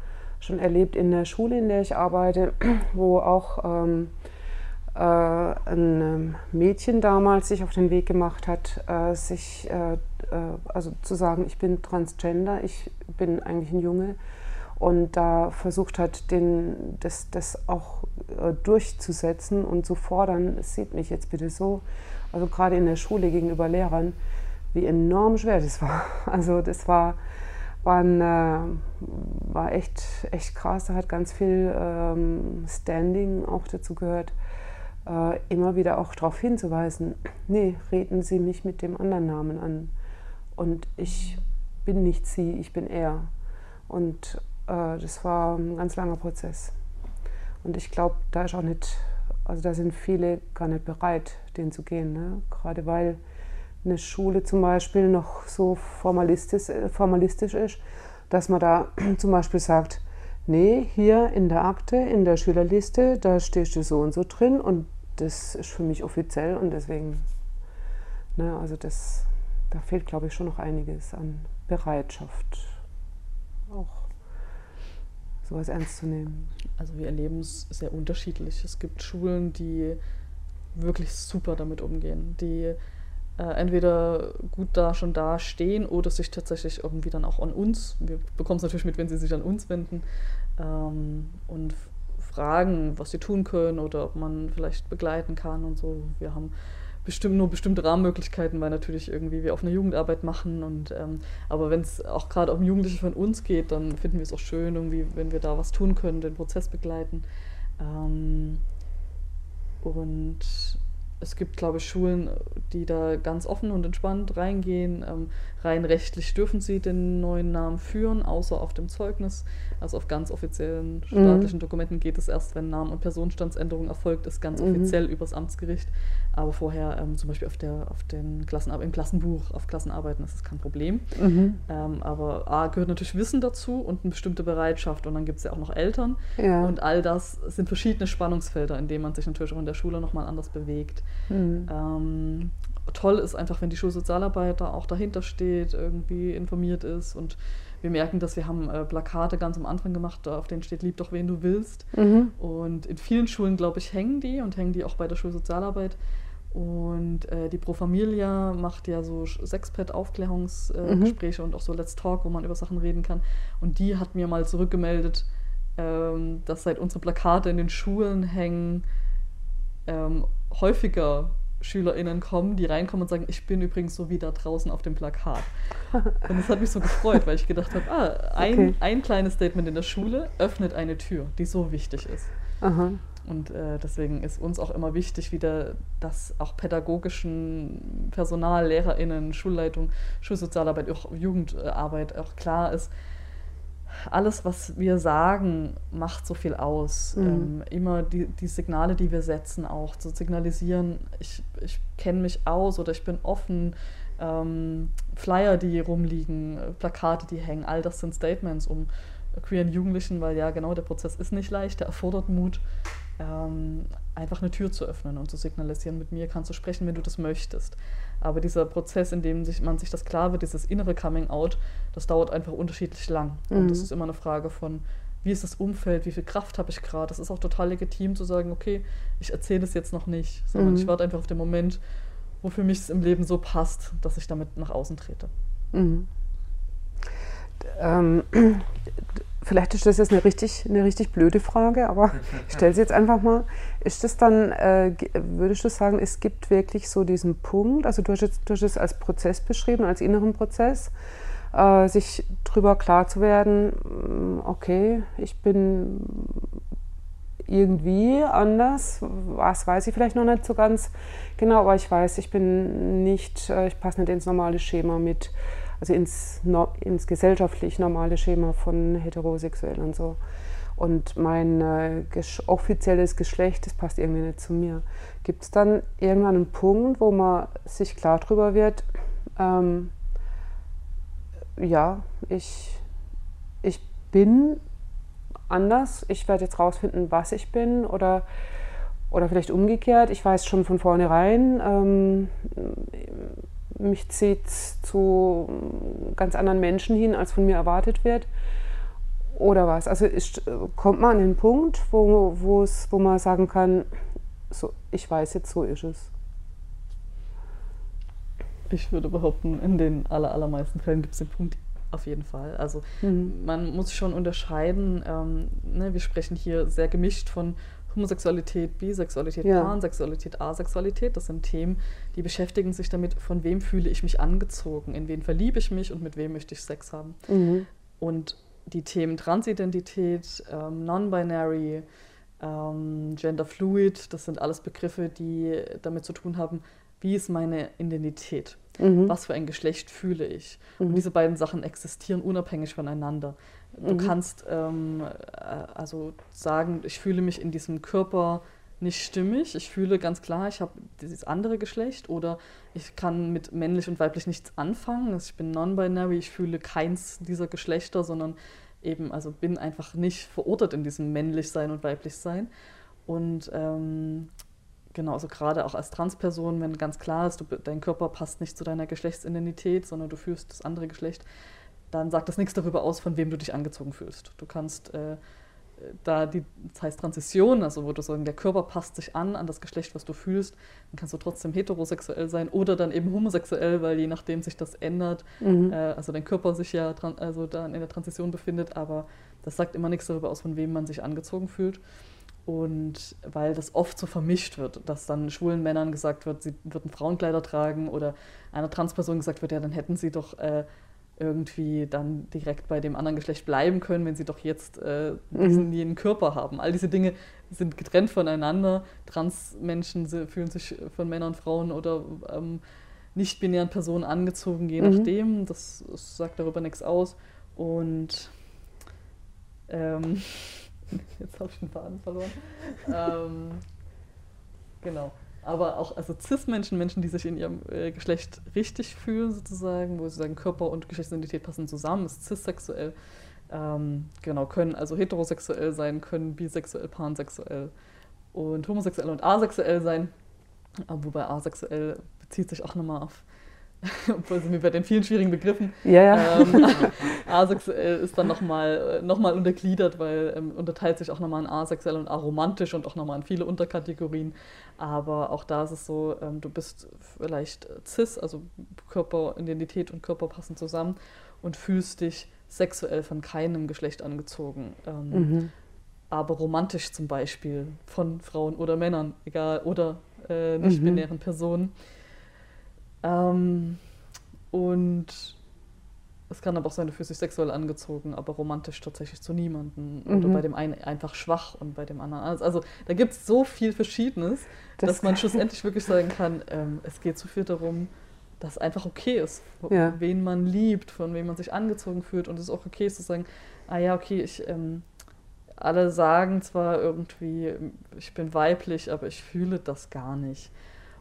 schon erlebt in der Schule, in der ich arbeite, wo auch ähm, äh, ein ähm, Mädchen damals sich auf den Weg gemacht hat, äh, sich äh, äh, also zu sagen, ich bin transgender, ich bin eigentlich ein Junge und da versucht hat, den, das, das auch äh, durchzusetzen und zu fordern, es sieht mich jetzt bitte so, also gerade in der Schule gegenüber Lehrern, wie enorm schwer das war. Also das war, war, äh, war echt, echt krass, da hat ganz viel ähm, Standing auch dazu gehört, äh, immer wieder auch darauf hinzuweisen, nee, reden Sie mich mit dem anderen Namen an. Und ich bin nicht sie, ich bin er. Und äh, das war ein ganz langer Prozess. Und ich glaube, da ist auch nicht, also da sind viele gar nicht bereit, den zu gehen. Ne? Gerade weil eine Schule zum Beispiel noch so formalistisch, äh, formalistisch ist, dass man da zum Beispiel sagt, nee, hier in der Akte, in der Schülerliste, da stehst du so und so drin und das ist für mich offiziell und deswegen, ne, also das, da fehlt, glaube ich, schon noch einiges an Bereitschaft, auch sowas ernst zu nehmen? Also wir erleben es sehr unterschiedlich. Es gibt Schulen, die wirklich super damit umgehen, die äh, entweder gut da schon da stehen oder sich tatsächlich irgendwie dann auch an uns, wir bekommen es natürlich mit, wenn sie sich an uns wenden ähm, und fragen, was sie tun können oder ob man vielleicht begleiten kann und so. Wir haben bestimmt nur bestimmte Rahmenmöglichkeiten, weil natürlich irgendwie wir auf eine Jugendarbeit machen. Und, ähm, aber wenn es auch gerade um Jugendliche von uns geht, dann finden wir es auch schön, irgendwie, wenn wir da was tun können, den Prozess begleiten. Ähm, und es gibt, glaube ich, Schulen, die da ganz offen und entspannt reingehen. Ähm, rein rechtlich dürfen sie den neuen Namen führen, außer auf dem Zeugnis. Also auf ganz offiziellen mhm. staatlichen mhm. Dokumenten geht es erst, wenn Namen- und Personenstandsänderung erfolgt ist, ganz mhm. offiziell übers Amtsgericht. Aber vorher ähm, zum Beispiel auf der, auf den Klassenar im Klassenbuch, auf Klassenarbeiten ist es kein Problem. Mhm. Ähm, aber A gehört natürlich Wissen dazu und eine bestimmte Bereitschaft. Und dann gibt es ja auch noch Eltern. Ja. Und all das sind verschiedene Spannungsfelder, in denen man sich natürlich auch in der Schule nochmal anders bewegt. Mhm. Ähm, toll ist einfach, wenn die Schulsozialarbeiter auch dahinter steht, irgendwie informiert ist und wir merken, dass wir haben äh, Plakate ganz am Anfang gemacht, auf denen steht, lieb doch wen du willst. Mhm. Und in vielen Schulen, glaube ich, hängen die und hängen die auch bei der Schulsozialarbeit. Und äh, die Pro Familia macht ja so Sexpad-Aufklärungsgespräche äh, mhm. und auch so Let's Talk, wo man über Sachen reden kann. Und die hat mir mal zurückgemeldet, ähm, dass seit unsere Plakate in den Schulen hängen, ähm, häufiger SchülerInnen kommen, die reinkommen und sagen, ich bin übrigens so wie da draußen auf dem Plakat. Und das hat mich so gefreut, weil ich gedacht habe, ah, ein, okay. ein kleines Statement in der Schule öffnet eine Tür, die so wichtig ist. Aha. Und äh, deswegen ist uns auch immer wichtig, wieder, dass auch pädagogischen Personal, LehrerInnen, Schulleitung, Schulsozialarbeit, auch Jugendarbeit auch klar ist, alles, was wir sagen, macht so viel aus. Mhm. Ähm, immer die, die Signale, die wir setzen, auch zu signalisieren, ich, ich kenne mich aus oder ich bin offen. Ähm, Flyer, die rumliegen, Plakate, die hängen, all das sind Statements um queeren Jugendlichen, weil ja genau der Prozess ist nicht leicht, der erfordert Mut, ähm, einfach eine Tür zu öffnen und zu signalisieren, mit mir kannst du sprechen, wenn du das möchtest. Aber dieser Prozess, in dem sich, man sich das klar wird, dieses innere Coming Out, das dauert einfach unterschiedlich lang. Mhm. Und das ist immer eine Frage von, wie ist das Umfeld, wie viel Kraft habe ich gerade. Das ist auch total legitim zu sagen, okay, ich erzähle es jetzt noch nicht, sondern mhm. ich warte einfach auf den Moment, wo für mich es im Leben so passt, dass ich damit nach außen trete. Mhm. ähm, vielleicht ist das jetzt eine richtig, eine richtig blöde Frage, aber ich stelle sie jetzt einfach mal. Ist das dann, äh, würdest du sagen, es gibt wirklich so diesen Punkt, also du hast, jetzt, du hast es als Prozess beschrieben, als inneren Prozess, äh, sich darüber klar zu werden, mm, okay, ich bin irgendwie anders, was weiß ich vielleicht noch nicht so ganz genau, aber ich weiß, ich bin nicht, äh, ich passe nicht ins normale Schema mit also ins, ins gesellschaftlich normale Schema von heterosexuell und so. Und mein äh, offizielles Geschlecht, das passt irgendwie nicht zu mir. Gibt es dann irgendwann einen Punkt, wo man sich klar darüber wird, ähm, ja, ich, ich bin anders, ich werde jetzt rausfinden, was ich bin oder, oder vielleicht umgekehrt, ich weiß schon von vornherein, ähm, mich zieht zu ganz anderen Menschen hin, als von mir erwartet wird. Oder was? Also ist, kommt man an den Punkt, wo, wo man sagen kann, so, ich weiß jetzt, so ist es. Ich würde behaupten, in den aller, allermeisten Fällen gibt es den Punkt auf jeden Fall. Also mhm. man muss schon unterscheiden, ähm, ne, wir sprechen hier sehr gemischt von Homosexualität, Bisexualität, ja. Pansexualität, Asexualität, das sind Themen, die beschäftigen sich damit, von wem fühle ich mich angezogen, in wen verliebe ich mich und mit wem möchte ich Sex haben. Mhm. Und die Themen Transidentität, ähm, Non-Binary, ähm, Gender Fluid, das sind alles Begriffe, die damit zu tun haben, wie ist meine Identität? Mhm. Was für ein Geschlecht fühle ich? Mhm. Und diese beiden Sachen existieren unabhängig voneinander. Du mhm. kannst ähm, äh, also sagen, ich fühle mich in diesem Körper nicht stimmig. Ich fühle ganz klar, ich habe dieses andere Geschlecht oder ich kann mit männlich und weiblich nichts anfangen. Also ich bin non-binary, ich fühle keins dieser Geschlechter, sondern eben, also bin einfach nicht verortet in diesem männlich sein und weiblich sein. Und ähm, genau, also gerade auch als Transperson, wenn ganz klar ist, du, dein Körper passt nicht zu deiner Geschlechtsidentität, sondern du fühlst das andere Geschlecht, dann sagt das nichts darüber aus, von wem du dich angezogen fühlst. Du kannst äh, da die, das heißt Transition, also wo du sagen, der Körper passt sich an, an das Geschlecht, was du fühlst, dann kannst du trotzdem heterosexuell sein oder dann eben homosexuell, weil je nachdem sich das ändert, mhm. äh, also dein Körper sich ja also dann in der Transition befindet, aber das sagt immer nichts darüber aus, von wem man sich angezogen fühlt. Und weil das oft so vermischt wird, dass dann schwulen Männern gesagt wird, sie würden Frauenkleider tragen oder einer Transperson gesagt wird, ja, dann hätten sie doch äh, irgendwie dann direkt bei dem anderen Geschlecht bleiben können, wenn sie doch jetzt äh, diesen mhm. jenen Körper haben. All diese Dinge sind getrennt voneinander. Transmenschen fühlen sich von Männern, Frauen oder ähm, nicht-binären Personen angezogen, je mhm. nachdem. Das, das, sagt darüber nichts aus. Und ähm, jetzt habe ich den Faden verloren. ähm, genau aber auch also Cis-Menschen, Menschen, die sich in ihrem äh, Geschlecht richtig fühlen, sozusagen, wo sie sagen, Körper und Geschlechtsidentität passen zusammen, ist cis-sexuell. Ähm, genau, können also heterosexuell sein, können bisexuell, pansexuell und homosexuell und asexuell sein. Wobei asexuell bezieht sich auch nochmal auf obwohl sind wir bei den vielen schwierigen Begriffen. Ja, ja. Ähm, asexuell ist dann nochmal noch mal untergliedert, weil ähm, unterteilt sich auch nochmal in asexuell und aromantisch und auch nochmal in viele Unterkategorien. Aber auch da ist es so, ähm, du bist vielleicht cis, also Körperidentität und Körper passen zusammen und fühlst dich sexuell von keinem Geschlecht angezogen. Ähm, mhm. Aber romantisch zum Beispiel von Frauen oder Männern, egal, oder äh, nicht-binären mhm. Personen. Ähm, und es kann aber auch sein, du fühlst dich sexuell angezogen, aber romantisch tatsächlich zu niemandem. Mhm. Oder bei dem einen einfach schwach und bei dem anderen alles. Also da gibt es so viel Verschiedenes, das dass man schlussendlich wirklich sagen kann, ähm, es geht so viel darum, dass es einfach okay ist, ja. wen man liebt, von wem man sich angezogen fühlt. Und es ist auch okay ist zu sagen, ah ja, okay, ich, ähm, alle sagen zwar irgendwie, ich bin weiblich, aber ich fühle das gar nicht.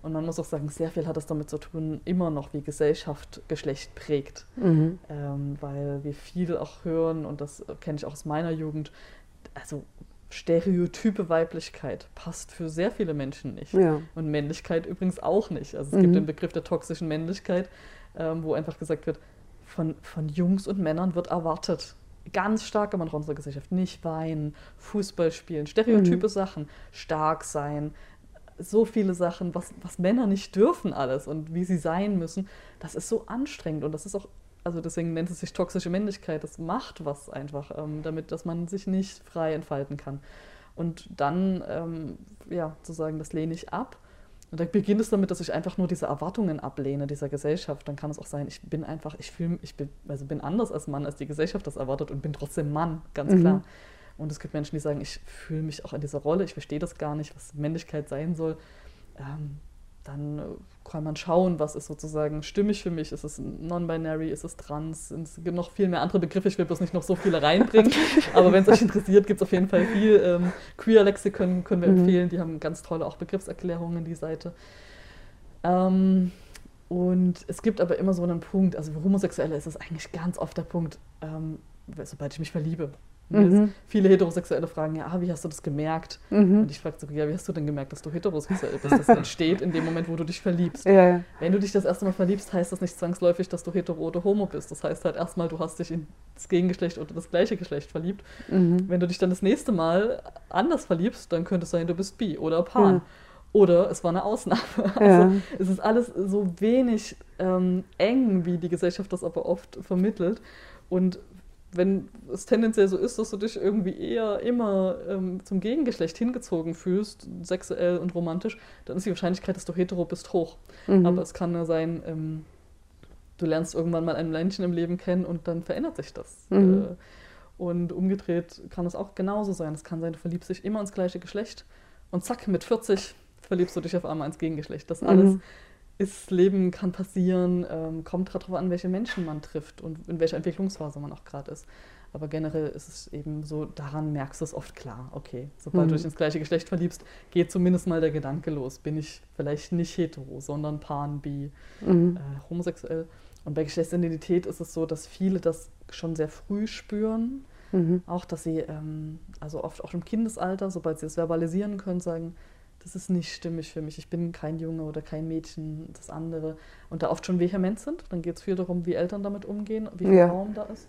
Und man muss auch sagen, sehr viel hat es damit zu tun, immer noch wie Gesellschaft Geschlecht prägt. Mhm. Ähm, weil wir viel auch hören, und das kenne ich auch aus meiner Jugend, also stereotype Weiblichkeit passt für sehr viele Menschen nicht. Ja. Und Männlichkeit übrigens auch nicht. Also es mhm. gibt den Begriff der toxischen Männlichkeit, ähm, wo einfach gesagt wird, von, von Jungs und Männern wird erwartet, ganz stark in unserer Gesellschaft, nicht weinen, Fußball spielen, stereotype mhm. Sachen, stark sein, so viele Sachen, was, was Männer nicht dürfen alles und wie sie sein müssen, das ist so anstrengend und das ist auch also deswegen nennt es sich toxische Männlichkeit, das macht was einfach, ähm, damit, dass man sich nicht frei entfalten kann. Und dann, ähm, ja, zu sagen, das lehne ich ab. Und dann beginnt es damit, dass ich einfach nur diese Erwartungen ablehne dieser Gesellschaft. Dann kann es auch sein, ich bin einfach, ich fühle, ich bin, also bin anders als Mann, als die Gesellschaft das erwartet und bin trotzdem Mann, ganz klar. Und es gibt Menschen, die sagen, ich fühle mich auch in dieser Rolle, ich verstehe das gar nicht, was Männlichkeit sein soll. Ähm, dann äh, kann man schauen, was ist sozusagen stimmig für mich. Ist es non-binary, ist es trans? Es gibt noch viel mehr andere Begriffe. Ich will bloß nicht noch so viele reinbringen. Aber wenn es euch interessiert, gibt es auf jeden Fall viel. Ähm, Queer-Lexikon können wir mhm. empfehlen. Die haben ganz tolle auch Begriffserklärungen, die Seite. Ähm, und es gibt aber immer so einen Punkt, also für Homosexuelle ist es eigentlich ganz oft der Punkt, ähm, sobald ich mich verliebe. Mhm. Viele Heterosexuelle fragen, ja, ah, wie hast du das gemerkt? Mhm. Und ich frage so, ja, wie hast du denn gemerkt, dass du heterosexuell bist? Das entsteht in dem Moment, wo du dich verliebst. Ja, ja. Wenn du dich das erste Mal verliebst, heißt das nicht zwangsläufig, dass du hetero oder homo bist. Das heißt halt erstmal, du hast dich in das Gegengeschlecht oder das gleiche Geschlecht verliebt. Mhm. Wenn du dich dann das nächste Mal anders verliebst, dann könnte es sein, du bist bi oder pan. Mhm. Oder es war eine Ausnahme. Also es ist alles so wenig ähm, eng, wie die Gesellschaft das aber oft vermittelt. Und wenn es tendenziell so ist, dass du dich irgendwie eher immer ähm, zum Gegengeschlecht hingezogen fühlst, sexuell und romantisch, dann ist die Wahrscheinlichkeit, dass du hetero bist, hoch. Mhm. Aber es kann ja sein, ähm, du lernst irgendwann mal ein Menschen im Leben kennen und dann verändert sich das. Mhm. Äh, und umgedreht kann es auch genauso sein. Es kann sein, du verliebst dich immer ins gleiche Geschlecht und zack, mit 40 verliebst du dich auf einmal ins Gegengeschlecht. Das alles mhm ist Leben, kann passieren, ähm, kommt darauf an, welche Menschen man trifft und in welcher Entwicklungsphase man auch gerade ist. Aber generell ist es eben so, daran merkst du es oft klar. Okay, sobald mhm. du dich ins gleiche Geschlecht verliebst, geht zumindest mal der Gedanke los. Bin ich vielleicht nicht hetero, sondern pan, bi, mhm. äh, homosexuell. Und bei Geschlechtsidentität ist es so, dass viele das schon sehr früh spüren. Mhm. Auch, dass sie, ähm, also oft auch im Kindesalter, sobald sie es verbalisieren können, sagen, das ist nicht stimmig für mich. Ich bin kein Junge oder kein Mädchen, das andere. Und da oft schon vehement sind. Dann geht es viel darum, wie Eltern damit umgehen, wie viel ja. Raum da ist.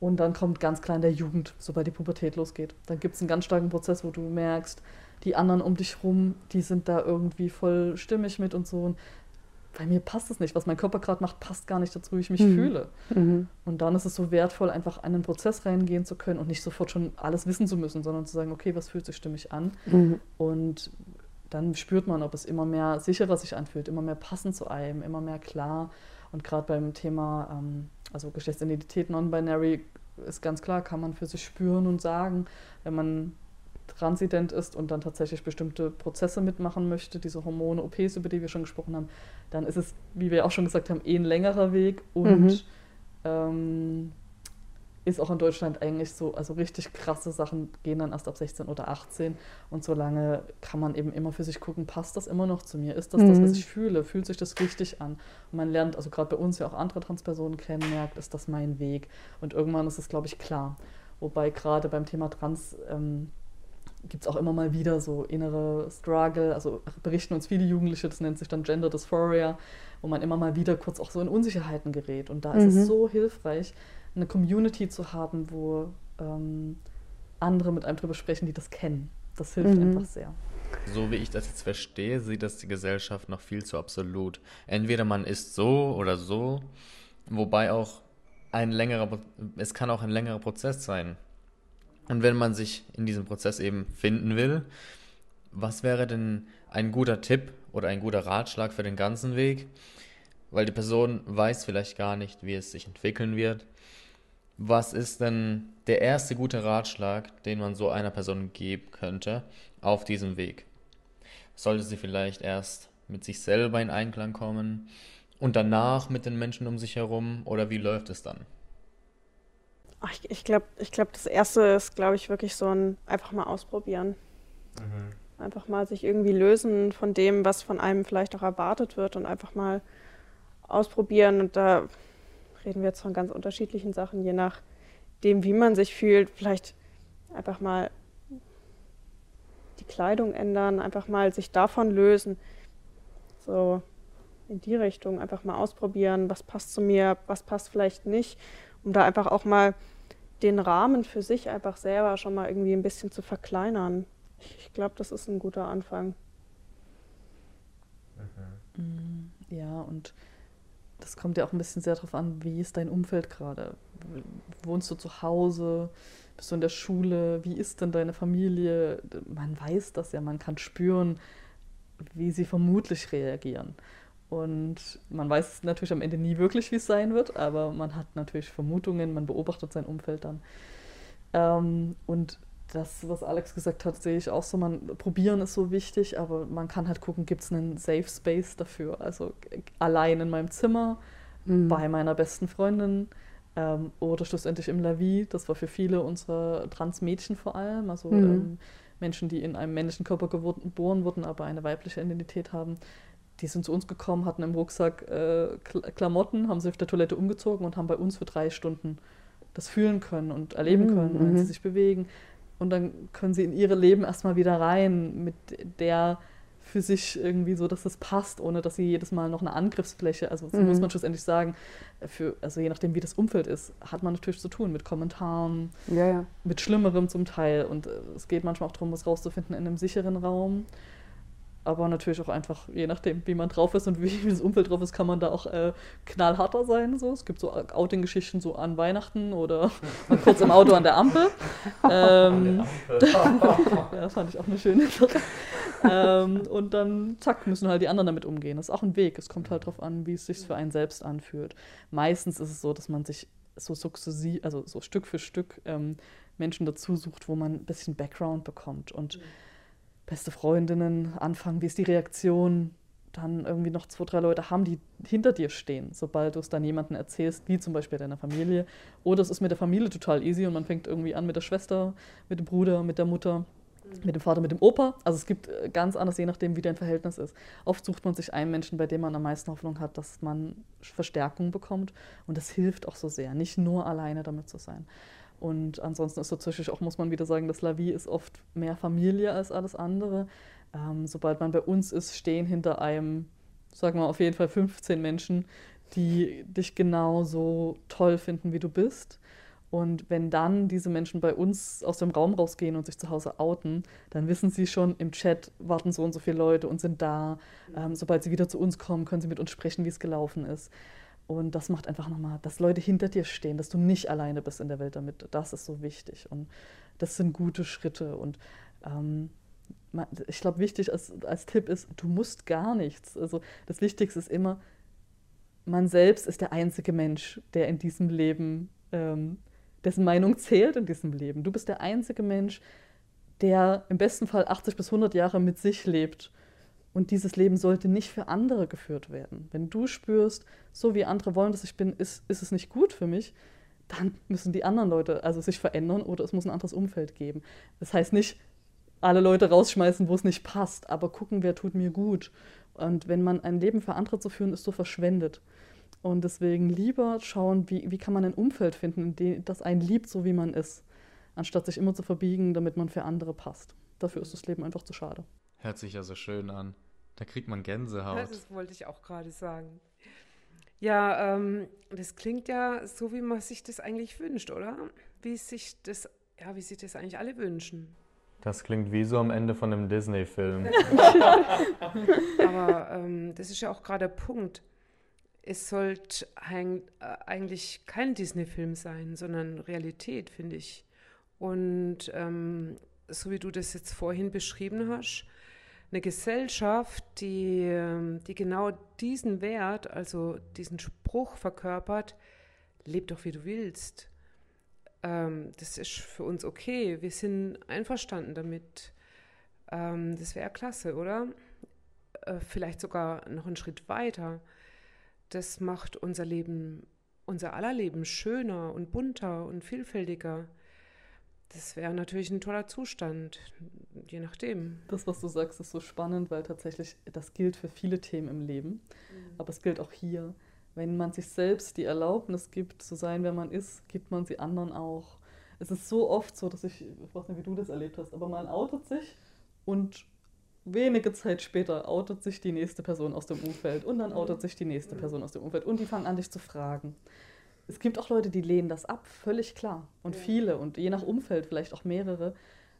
Und dann kommt ganz klein der Jugend, sobald die Pubertät losgeht. Dann gibt es einen ganz starken Prozess, wo du merkst, die anderen um dich rum, die sind da irgendwie voll stimmig mit und so. Und bei mir passt es nicht. Was mein Körper gerade macht, passt gar nicht dazu, wie ich mich mhm. fühle. Mhm. Und dann ist es so wertvoll, einfach in einen Prozess reingehen zu können und nicht sofort schon alles wissen zu müssen, sondern zu sagen, okay, was fühlt sich stimmig an? Mhm. Und dann spürt man, ob es immer mehr sicherer sich anfühlt, immer mehr passend zu einem, immer mehr klar. Und gerade beim Thema, ähm, also Geschlechtsidentität, Non-Binary, ist ganz klar, kann man für sich spüren und sagen, wenn man transident ist und dann tatsächlich bestimmte Prozesse mitmachen möchte, diese Hormone, OPs, über die wir schon gesprochen haben, dann ist es, wie wir auch schon gesagt haben, eh ein längerer Weg und mhm. ähm, ist auch in Deutschland eigentlich so, also richtig krasse Sachen gehen dann erst ab 16 oder 18 und solange kann man eben immer für sich gucken, passt das immer noch zu mir? Ist das mhm. das, was mhm. ich fühle? Fühlt sich das richtig an? Und man lernt, also gerade bei uns ja auch andere Transpersonen kennen, merkt, ist das mein Weg? Und irgendwann ist es, glaube ich, klar. Wobei gerade beim Thema Trans ähm, gibt es auch immer mal wieder so innere Struggle, also berichten uns viele Jugendliche, das nennt sich dann Gender Dysphoria, wo man immer mal wieder kurz auch so in Unsicherheiten gerät. Und da mhm. ist es mhm. so hilfreich, eine Community zu haben, wo ähm, andere mit einem drüber sprechen, die das kennen. Das hilft mhm. einfach sehr. So wie ich das jetzt verstehe, sieht das die Gesellschaft noch viel zu absolut. Entweder man ist so oder so, wobei auch ein längerer, es kann auch ein längerer Prozess sein. Und wenn man sich in diesem Prozess eben finden will, was wäre denn ein guter Tipp oder ein guter Ratschlag für den ganzen Weg? Weil die Person weiß vielleicht gar nicht, wie es sich entwickeln wird. Was ist denn der erste gute Ratschlag, den man so einer Person geben könnte auf diesem Weg? Sollte sie vielleicht erst mit sich selber in Einklang kommen und danach mit den Menschen um sich herum oder wie läuft es dann? Ich ich glaube, ich glaub, das Erste ist, glaube ich, wirklich so ein einfach mal ausprobieren. Mhm. Einfach mal sich irgendwie lösen von dem, was von einem vielleicht auch erwartet wird und einfach mal ausprobieren. Und da reden wir jetzt von ganz unterschiedlichen Sachen, je nachdem, wie man sich fühlt. Vielleicht einfach mal die Kleidung ändern, einfach mal sich davon lösen. So in die Richtung einfach mal ausprobieren, was passt zu mir, was passt vielleicht nicht, um da einfach auch mal den Rahmen für sich einfach selber schon mal irgendwie ein bisschen zu verkleinern. Ich, glaube, das ist ein guter Anfang. Mhm. Ja, und das kommt ja auch ein bisschen sehr darauf an, wie ist dein Umfeld gerade? Wohnst du zu Hause? Bist du in der Schule? Wie ist denn deine Familie? Man weiß das ja, man kann spüren, wie sie vermutlich reagieren. Und man weiß natürlich am Ende nie wirklich, wie es sein wird, aber man hat natürlich Vermutungen, man beobachtet sein Umfeld dann. Ähm, und das, was Alex gesagt hat, sehe ich auch so. Man probieren ist so wichtig, aber man kann halt gucken, gibt es einen Safe Space dafür. Also allein in meinem Zimmer, mhm. bei meiner besten Freundin ähm, oder schlussendlich im Lavi. Das war für viele unserer Transmädchen vor allem, also mhm. ähm, Menschen, die in einem männlichen Körper geboren wurden, aber eine weibliche Identität haben. Die sind zu uns gekommen, hatten im Rucksack äh, Klamotten, haben sich auf der Toilette umgezogen und haben bei uns für drei Stunden das fühlen können und erleben mhm. können, wenn sie mhm. sich bewegen. Und dann können sie in ihre Leben erstmal wieder rein mit der für sich irgendwie so, dass es passt, ohne dass sie jedes Mal noch eine Angriffsfläche, also so mhm. muss man schlussendlich sagen, für, also je nachdem, wie das Umfeld ist, hat man natürlich zu tun mit Kommentaren, ja, ja. mit Schlimmerem zum Teil. Und äh, es geht manchmal auch darum, was rauszufinden in einem sicheren Raum aber natürlich auch einfach, je nachdem, wie man drauf ist und wie, das Umfeld drauf ist, kann man da auch äh, knallharter sein. So. Es gibt so Outing-Geschichten so an Weihnachten oder kurz im Auto an der Ampel. Ähm, ja, fand ich auch eine schöne Sache. ähm, und dann, zack, müssen halt die anderen damit umgehen. Das ist auch ein Weg. Es kommt halt darauf an, wie es sich für einen selbst anfühlt. Meistens ist es so, dass man sich so sukzessiv, also so Stück für Stück ähm, Menschen dazu sucht, wo man ein bisschen Background bekommt. Und mhm beste Freundinnen anfangen, wie ist die Reaktion, dann irgendwie noch zwei, drei Leute haben, die hinter dir stehen, sobald du es dann jemandem erzählst, wie zum Beispiel deiner Familie. Oder es ist mit der Familie total easy und man fängt irgendwie an mit der Schwester, mit dem Bruder, mit der Mutter, mhm. mit dem Vater, mit dem Opa. Also es gibt äh, ganz anders, je nachdem, wie dein Verhältnis ist. Oft sucht man sich einen Menschen, bei dem man am meisten Hoffnung hat, dass man Verstärkung bekommt. Und das hilft auch so sehr, nicht nur alleine damit zu sein. Und ansonsten ist tatsächlich auch, muss man wieder sagen, das Lavi ist oft mehr Familie als alles andere. Ähm, sobald man bei uns ist, stehen hinter einem, sagen wir auf jeden Fall 15 Menschen, die dich genauso toll finden, wie du bist. Und wenn dann diese Menschen bei uns aus dem Raum rausgehen und sich zu Hause outen, dann wissen sie schon, im Chat warten so und so viele Leute und sind da. Ähm, sobald sie wieder zu uns kommen, können sie mit uns sprechen, wie es gelaufen ist. Und das macht einfach nochmal, dass Leute hinter dir stehen, dass du nicht alleine bist in der Welt damit. Das ist so wichtig. Und das sind gute Schritte. Und ähm, ich glaube, wichtig als, als Tipp ist, du musst gar nichts. Also das Wichtigste ist immer, man selbst ist der einzige Mensch, der in diesem Leben, ähm, dessen Meinung zählt in diesem Leben. Du bist der einzige Mensch, der im besten Fall 80 bis 100 Jahre mit sich lebt und dieses Leben sollte nicht für andere geführt werden. Wenn du spürst, so wie andere wollen, dass ich bin, ist, ist es nicht gut für mich, dann müssen die anderen Leute also sich verändern oder es muss ein anderes Umfeld geben. Das heißt nicht, alle Leute rausschmeißen, wo es nicht passt, aber gucken, wer tut mir gut. Und wenn man ein Leben für andere zu führen, ist so verschwendet. Und deswegen lieber schauen, wie, wie kann man ein Umfeld finden, das einen liebt, so wie man ist, anstatt sich immer zu verbiegen, damit man für andere passt. Dafür ist das Leben einfach zu schade. Hört sich ja so schön an. Da kriegt man Gänsehaut. Das wollte ich auch gerade sagen. Ja, ähm, das klingt ja so, wie man sich das eigentlich wünscht, oder? Wie sich das, ja, wie sich das eigentlich alle wünschen. Das klingt wie so am Ende von einem Disney-Film. Aber ähm, das ist ja auch gerade der Punkt. Es sollte äh, eigentlich kein Disney-Film sein, sondern Realität, finde ich. Und ähm, so wie du das jetzt vorhin beschrieben hast, eine Gesellschaft, die, ähm, die genau diesen Wert, also diesen Spruch verkörpert, leb doch wie du willst. Ähm, das ist für uns okay. Wir sind einverstanden damit. Ähm, das wäre klasse, oder? Äh, vielleicht sogar noch einen Schritt weiter. Das macht unser Leben, unser aller Leben schöner und bunter und vielfältiger. Das wäre natürlich ein toller Zustand, je nachdem. Das, was du sagst, ist so spannend, weil tatsächlich das gilt für viele Themen im Leben. Mhm. Aber es gilt auch hier. Wenn man sich selbst die Erlaubnis gibt, zu sein, wer man ist, gibt man sie anderen auch. Es ist so oft so, dass ich, ich weiß nicht, wie du das erlebt hast, aber man outet sich und wenige Zeit später outet sich die nächste Person aus dem Umfeld und dann outet sich die nächste Person aus dem Umfeld und die fangen an, dich zu fragen es gibt auch Leute, die lehnen das ab, völlig klar. Und ja. viele und je nach Umfeld vielleicht auch mehrere.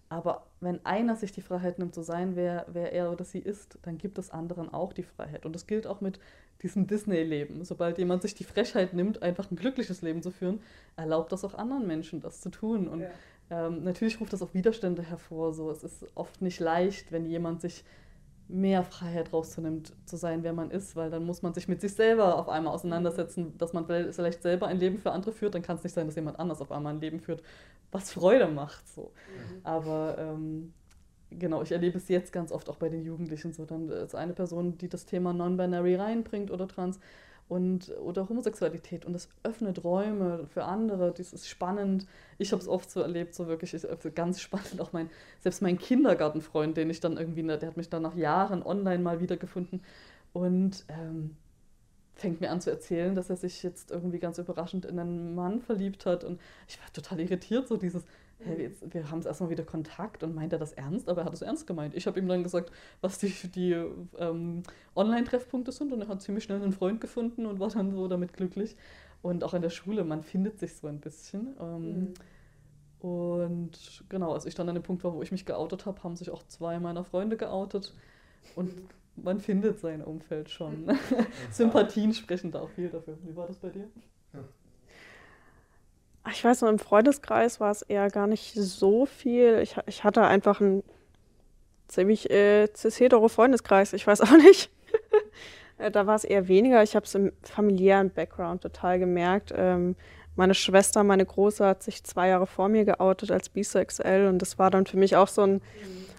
Aber wenn einer sich die Freiheit nimmt, zu sein, wer, wer er oder sie ist, dann gibt es anderen auch die Freiheit. Und das gilt auch mit diesem Disney-Leben. Sobald jemand sich die Frechheit nimmt, einfach ein glückliches Leben zu führen, erlaubt das auch anderen Menschen, das zu tun. Und ja. ähm, natürlich ruft das auch Widerstände hervor. So. Es ist oft nicht leicht, wenn jemand sich mehr Freiheit rauszunimmt, zu sein, wer man ist, weil dann muss man sich mit sich selber auf einmal auseinandersetzen, dass man vielleicht selber ein Leben für andere führt, dann kann es nicht sein, dass jemand anders auf einmal ein Leben führt, was Freude macht. So. Mhm. Aber ähm, genau, ich erlebe es jetzt ganz oft auch bei den Jugendlichen so. Dann ist eine Person, die das Thema Non-Binary reinbringt oder Trans und, oder Homosexualität und das öffnet Räume für andere, das ist spannend. Ich habe es oft so erlebt, so wirklich ist ganz spannend. Auch mein, selbst mein Kindergartenfreund, den ich dann irgendwie, der hat mich dann nach Jahren online mal wiedergefunden und ähm, fängt mir an zu erzählen, dass er sich jetzt irgendwie ganz überraschend in einen Mann verliebt hat und ich war total irritiert, so dieses, hey, jetzt, wir haben es erstmal wieder Kontakt und meint er das ernst, aber er hat es ernst gemeint. Ich habe ihm dann gesagt, was die, die ähm, Online-Treffpunkte sind und er hat ziemlich schnell einen Freund gefunden und war dann so damit glücklich. Und auch in der Schule, man findet sich so ein bisschen. Ähm, mhm. Und genau, als ich dann an dem Punkt war, wo ich mich geoutet habe, haben sich auch zwei meiner Freunde geoutet. Und man findet sein Umfeld schon. Sympathien sprechen da auch viel dafür. Wie war das bei dir? Ich weiß noch, im Freundeskreis war es eher gar nicht so viel. Ich, ich hatte einfach einen ziemlich äh, cis-hetero Freundeskreis, ich weiß auch nicht. Äh, da war es eher weniger. Ich habe es im familiären Background total gemerkt. Ähm, meine Schwester, meine Große, hat sich zwei Jahre vor mir geoutet als bisexuell und das war dann für mich auch so ein,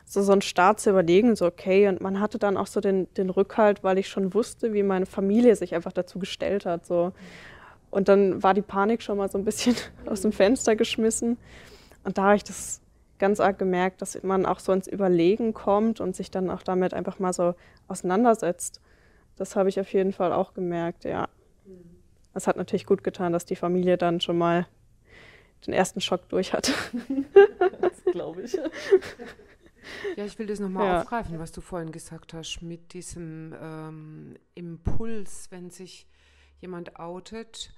so, so ein Start zu überlegen, so okay. Und man hatte dann auch so den, den Rückhalt, weil ich schon wusste, wie meine Familie sich einfach dazu gestellt hat. So. Und dann war die Panik schon mal so ein bisschen aus dem Fenster geschmissen. Und da habe ich das ganz arg gemerkt, dass man auch so ins Überlegen kommt und sich dann auch damit einfach mal so auseinandersetzt. Das habe ich auf jeden Fall auch gemerkt, ja. Es hat natürlich gut getan, dass die Familie dann schon mal den ersten Schock durch hatte. das glaube ich. Ja, ich will das nochmal ja. aufgreifen, was du vorhin gesagt hast, mit diesem ähm, Impuls, wenn sich jemand outet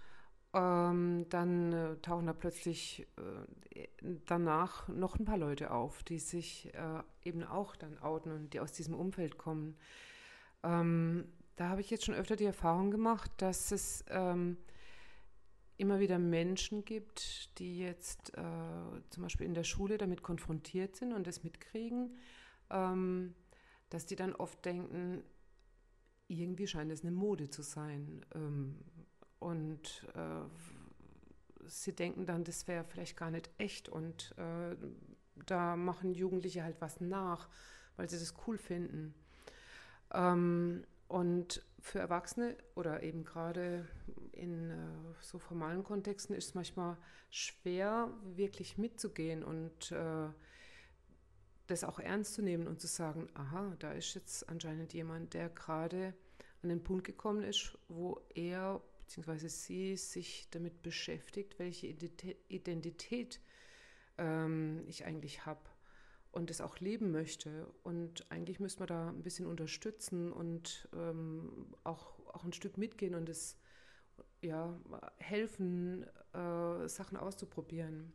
ähm, dann äh, tauchen da plötzlich äh, danach noch ein paar Leute auf, die sich äh, eben auch dann outen und die aus diesem Umfeld kommen. Ähm, da habe ich jetzt schon öfter die Erfahrung gemacht, dass es ähm, immer wieder Menschen gibt, die jetzt äh, zum Beispiel in der Schule damit konfrontiert sind und das mitkriegen, ähm, dass die dann oft denken, irgendwie scheint es eine Mode zu sein. Ähm, und äh, sie denken dann, das wäre vielleicht gar nicht echt. Und äh, da machen Jugendliche halt was nach, weil sie das cool finden. Ähm, und für Erwachsene oder eben gerade in äh, so formalen Kontexten ist es manchmal schwer, wirklich mitzugehen und äh, das auch ernst zu nehmen und zu sagen, aha, da ist jetzt anscheinend jemand, der gerade an den Punkt gekommen ist, wo er beziehungsweise sie sich damit beschäftigt, welche Identität ähm, ich eigentlich habe und es auch leben möchte. Und eigentlich müsste man da ein bisschen unterstützen und ähm, auch, auch ein Stück mitgehen und es ja, helfen, äh, Sachen auszuprobieren.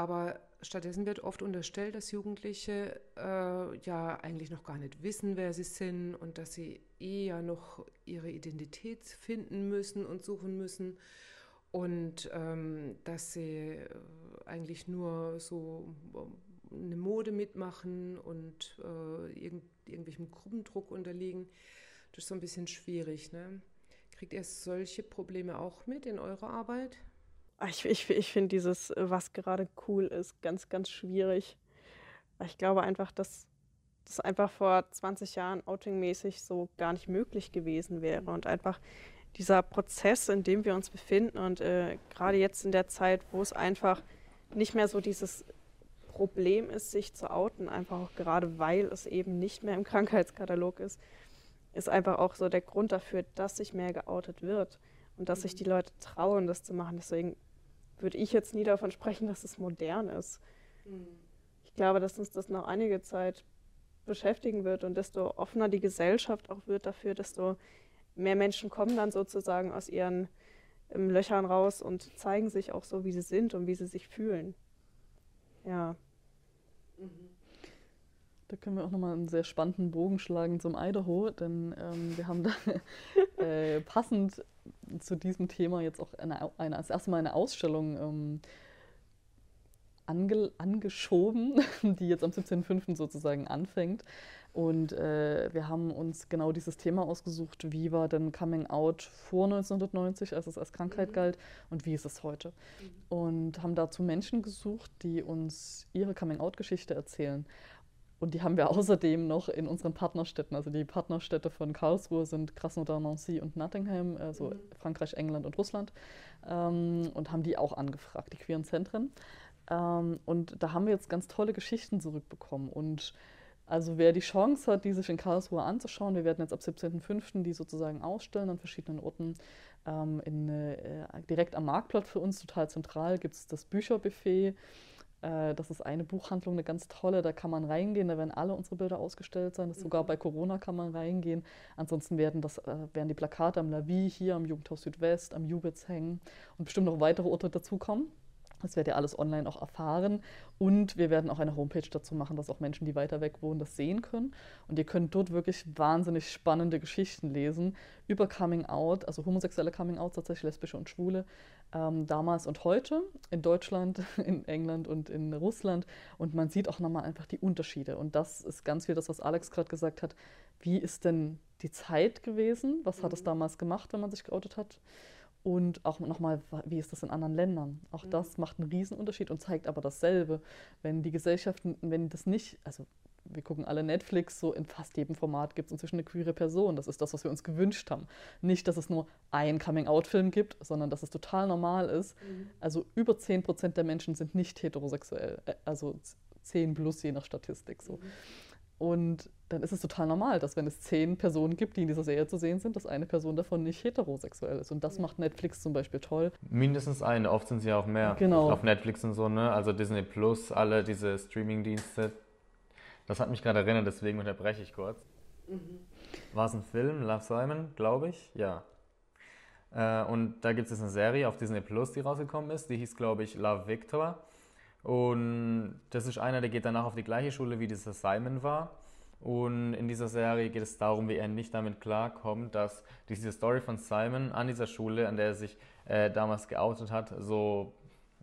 Aber stattdessen wird oft unterstellt, dass Jugendliche äh, ja eigentlich noch gar nicht wissen, wer sie sind und dass sie eher noch ihre Identität finden müssen und suchen müssen und ähm, dass sie äh, eigentlich nur so äh, eine Mode mitmachen und äh, irgend, irgendwelchem Gruppendruck unterliegen. Das ist so ein bisschen schwierig. Ne? Kriegt ihr solche Probleme auch mit in eurer Arbeit? Ah, ich, ich, ich finde dieses, äh, was gerade cool ist, ganz, ganz schwierig. Ich glaube einfach, dass das einfach vor 20 Jahren outingmäßig so gar nicht möglich gewesen wäre. Und einfach dieser Prozess, in dem wir uns befinden und äh, gerade jetzt in der Zeit, wo es einfach nicht mehr so dieses Problem ist, sich zu outen, einfach auch gerade weil es eben nicht mehr im Krankheitskatalog ist, ist einfach auch so der Grund dafür, dass sich mehr geoutet wird und dass sich mhm. die Leute trauen, das zu machen. Deswegen würde ich jetzt nie davon sprechen, dass es modern ist. Mhm. Ich glaube, dass uns das noch einige Zeit beschäftigen wird und desto offener die Gesellschaft auch wird dafür, desto mehr Menschen kommen dann sozusagen aus ihren ähm, Löchern raus und zeigen sich auch so, wie sie sind und wie sie sich fühlen. Ja. Da können wir auch nochmal einen sehr spannenden Bogen schlagen zum Idaho, denn ähm, wir haben da äh, passend zu diesem Thema jetzt auch eine, eine, das erste Mal eine Ausstellung ähm, ange, angeschoben, die jetzt am 17.05. sozusagen anfängt. Und äh, wir haben uns genau dieses Thema ausgesucht, wie war denn Coming Out vor 1990, als es als Krankheit mhm. galt, und wie ist es heute. Mhm. Und haben dazu Menschen gesucht, die uns ihre Coming Out-Geschichte erzählen. Und die haben wir außerdem noch in unseren Partnerstädten. Also die Partnerstädte von Karlsruhe sind Krasnodar, Nancy und Nottingham, also mhm. Frankreich, England und Russland. Ähm, und haben die auch angefragt, die queeren Zentren. Ähm, und da haben wir jetzt ganz tolle Geschichten zurückbekommen. Und also wer die Chance hat, die sich in Karlsruhe anzuschauen, wir werden jetzt ab 17.05. die sozusagen ausstellen an verschiedenen Orten. Ähm, in, äh, direkt am Marktplatz für uns, total zentral, gibt es das Bücherbuffet. Äh, das ist eine Buchhandlung, eine ganz tolle, da kann man reingehen, da werden alle unsere Bilder ausgestellt sein. Das sogar mhm. bei Corona kann man reingehen. Ansonsten werden, das, äh, werden die Plakate am Lavi hier, am Jugendhaus Südwest, am Jubitz hängen und bestimmt noch weitere Orte dazukommen. Das werdet ihr alles online auch erfahren. Und wir werden auch eine Homepage dazu machen, dass auch Menschen, die weiter weg wohnen, das sehen können. Und ihr könnt dort wirklich wahnsinnig spannende Geschichten lesen über Coming Out, also homosexuelle Coming Out, tatsächlich lesbische und schwule, ähm, damals und heute in Deutschland, in England und in Russland. Und man sieht auch nochmal einfach die Unterschiede. Und das ist ganz viel das, was Alex gerade gesagt hat. Wie ist denn die Zeit gewesen? Was hat es mhm. damals gemacht, wenn man sich geoutet hat? Und auch nochmal, wie ist das in anderen Ländern? Auch mhm. das macht einen Riesenunterschied und zeigt aber dasselbe. Wenn die Gesellschaften, wenn das nicht, also wir gucken alle Netflix, so in fast jedem Format gibt es inzwischen eine queere Person. Das ist das, was wir uns gewünscht haben. Nicht, dass es nur einen Coming-out-Film gibt, sondern dass es total normal ist. Mhm. Also über 10 Prozent der Menschen sind nicht heterosexuell, äh, also 10 plus je nach Statistik. So. Mhm. Und dann ist es total normal, dass wenn es zehn Personen gibt, die in dieser Serie zu sehen sind, dass eine Person davon nicht heterosexuell ist. Und das macht Netflix zum Beispiel toll. Mindestens eine, oft sind sie ja auch mehr. Genau. Auf Netflix und so, ne? Also Disney Plus, alle diese Streaming-Dienste. Das hat mich gerade erinnert, deswegen unterbreche ich kurz. Mhm. War es ein Film, Love Simon, glaube ich? Ja. Äh, und da gibt es eine Serie auf Disney Plus, die rausgekommen ist. Die hieß, glaube ich, Love Victor. Und das ist einer, der geht danach auf die gleiche Schule, wie dieser Simon war. Und in dieser Serie geht es darum, wie er nicht damit klarkommt, dass diese Story von Simon an dieser Schule, an der er sich äh, damals geoutet hat, so,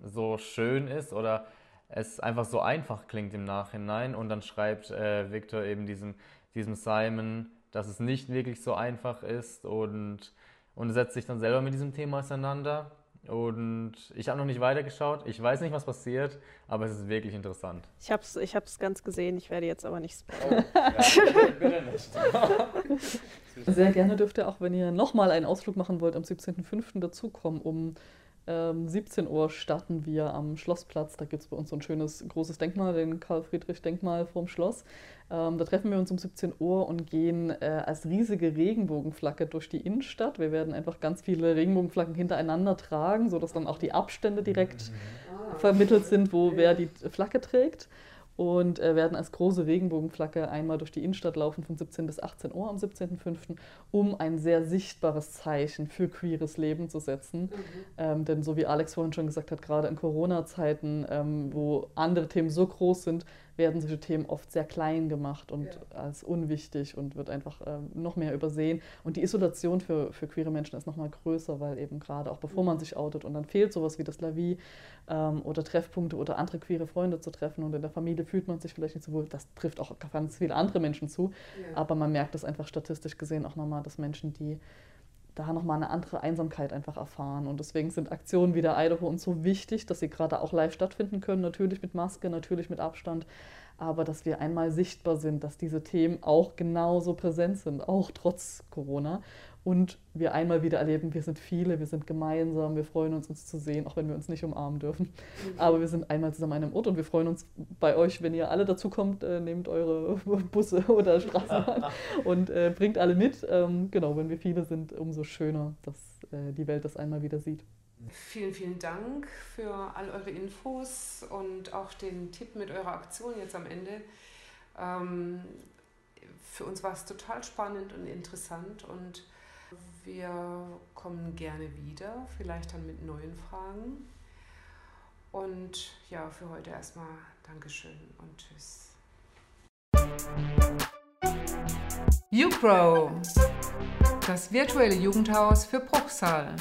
so schön ist oder es einfach so einfach klingt im Nachhinein. Und dann schreibt äh, Victor eben diesem, diesem Simon, dass es nicht wirklich so einfach ist und, und setzt sich dann selber mit diesem Thema auseinander. Und ich habe noch nicht weitergeschaut. Ich weiß nicht, was passiert, aber es ist wirklich interessant. Ich habe es ich hab's ganz gesehen. Ich werde jetzt aber nicht spoilern. Oh, ja, bitte nicht. Sehr gerne dürft ihr auch, wenn ihr nochmal einen Ausflug machen wollt, am 17.05. dazukommen, um ähm, 17 Uhr starten wir am Schlossplatz. Da gibt es bei uns so ein schönes großes Denkmal, den Karl-Friedrich-Denkmal vorm Schloss. Ähm, da treffen wir uns um 17 Uhr und gehen äh, als riesige Regenbogenflagge durch die Innenstadt. Wir werden einfach ganz viele Regenbogenflaggen hintereinander tragen, sodass dann auch die Abstände direkt mhm. vermittelt sind, wo wer die Flagge trägt und äh, werden als große Regenbogenflagge einmal durch die Innenstadt laufen von 17 bis 18 Uhr am 17.05., um ein sehr sichtbares Zeichen für queeres Leben zu setzen. Mhm. Ähm, denn so wie Alex vorhin schon gesagt hat, gerade in Corona-Zeiten, ähm, wo andere Themen so groß sind, werden solche Themen oft sehr klein gemacht und ja. als unwichtig und wird einfach ähm, noch mehr übersehen. Und die Isolation für, für queere Menschen ist noch mal größer, weil eben gerade auch bevor man mhm. sich outet und dann fehlt sowas wie das Lavi ähm, oder Treffpunkte oder andere queere Freunde zu treffen und in der Familie fühlt man sich vielleicht nicht so wohl. Das trifft auch ganz viele andere Menschen zu. Ja. Aber man merkt es einfach statistisch gesehen auch nochmal, dass Menschen, die da nochmal eine andere Einsamkeit einfach erfahren. Und deswegen sind Aktionen wie der Idaho uns so wichtig, dass sie gerade auch live stattfinden können. Natürlich mit Maske, natürlich mit Abstand. Aber dass wir einmal sichtbar sind, dass diese Themen auch genauso präsent sind, auch trotz Corona und wir einmal wieder erleben, wir sind viele, wir sind gemeinsam, wir freuen uns, uns zu sehen, auch wenn wir uns nicht umarmen dürfen. Mhm. Aber wir sind einmal zusammen an einem Ort und wir freuen uns bei euch, wenn ihr alle dazu kommt, äh, nehmt eure Busse oder Straßenbahn und äh, bringt alle mit. Ähm, genau, wenn wir viele sind, umso schöner, dass äh, die Welt das einmal wieder sieht. Vielen, vielen Dank für all eure Infos und auch den Tipp mit eurer Aktion jetzt am Ende. Ähm, für uns war es total spannend und interessant und wir kommen gerne wieder, vielleicht dann mit neuen Fragen. Und ja, für heute erstmal Dankeschön und Tschüss. YouGrow, das virtuelle Jugendhaus für Bruchsal.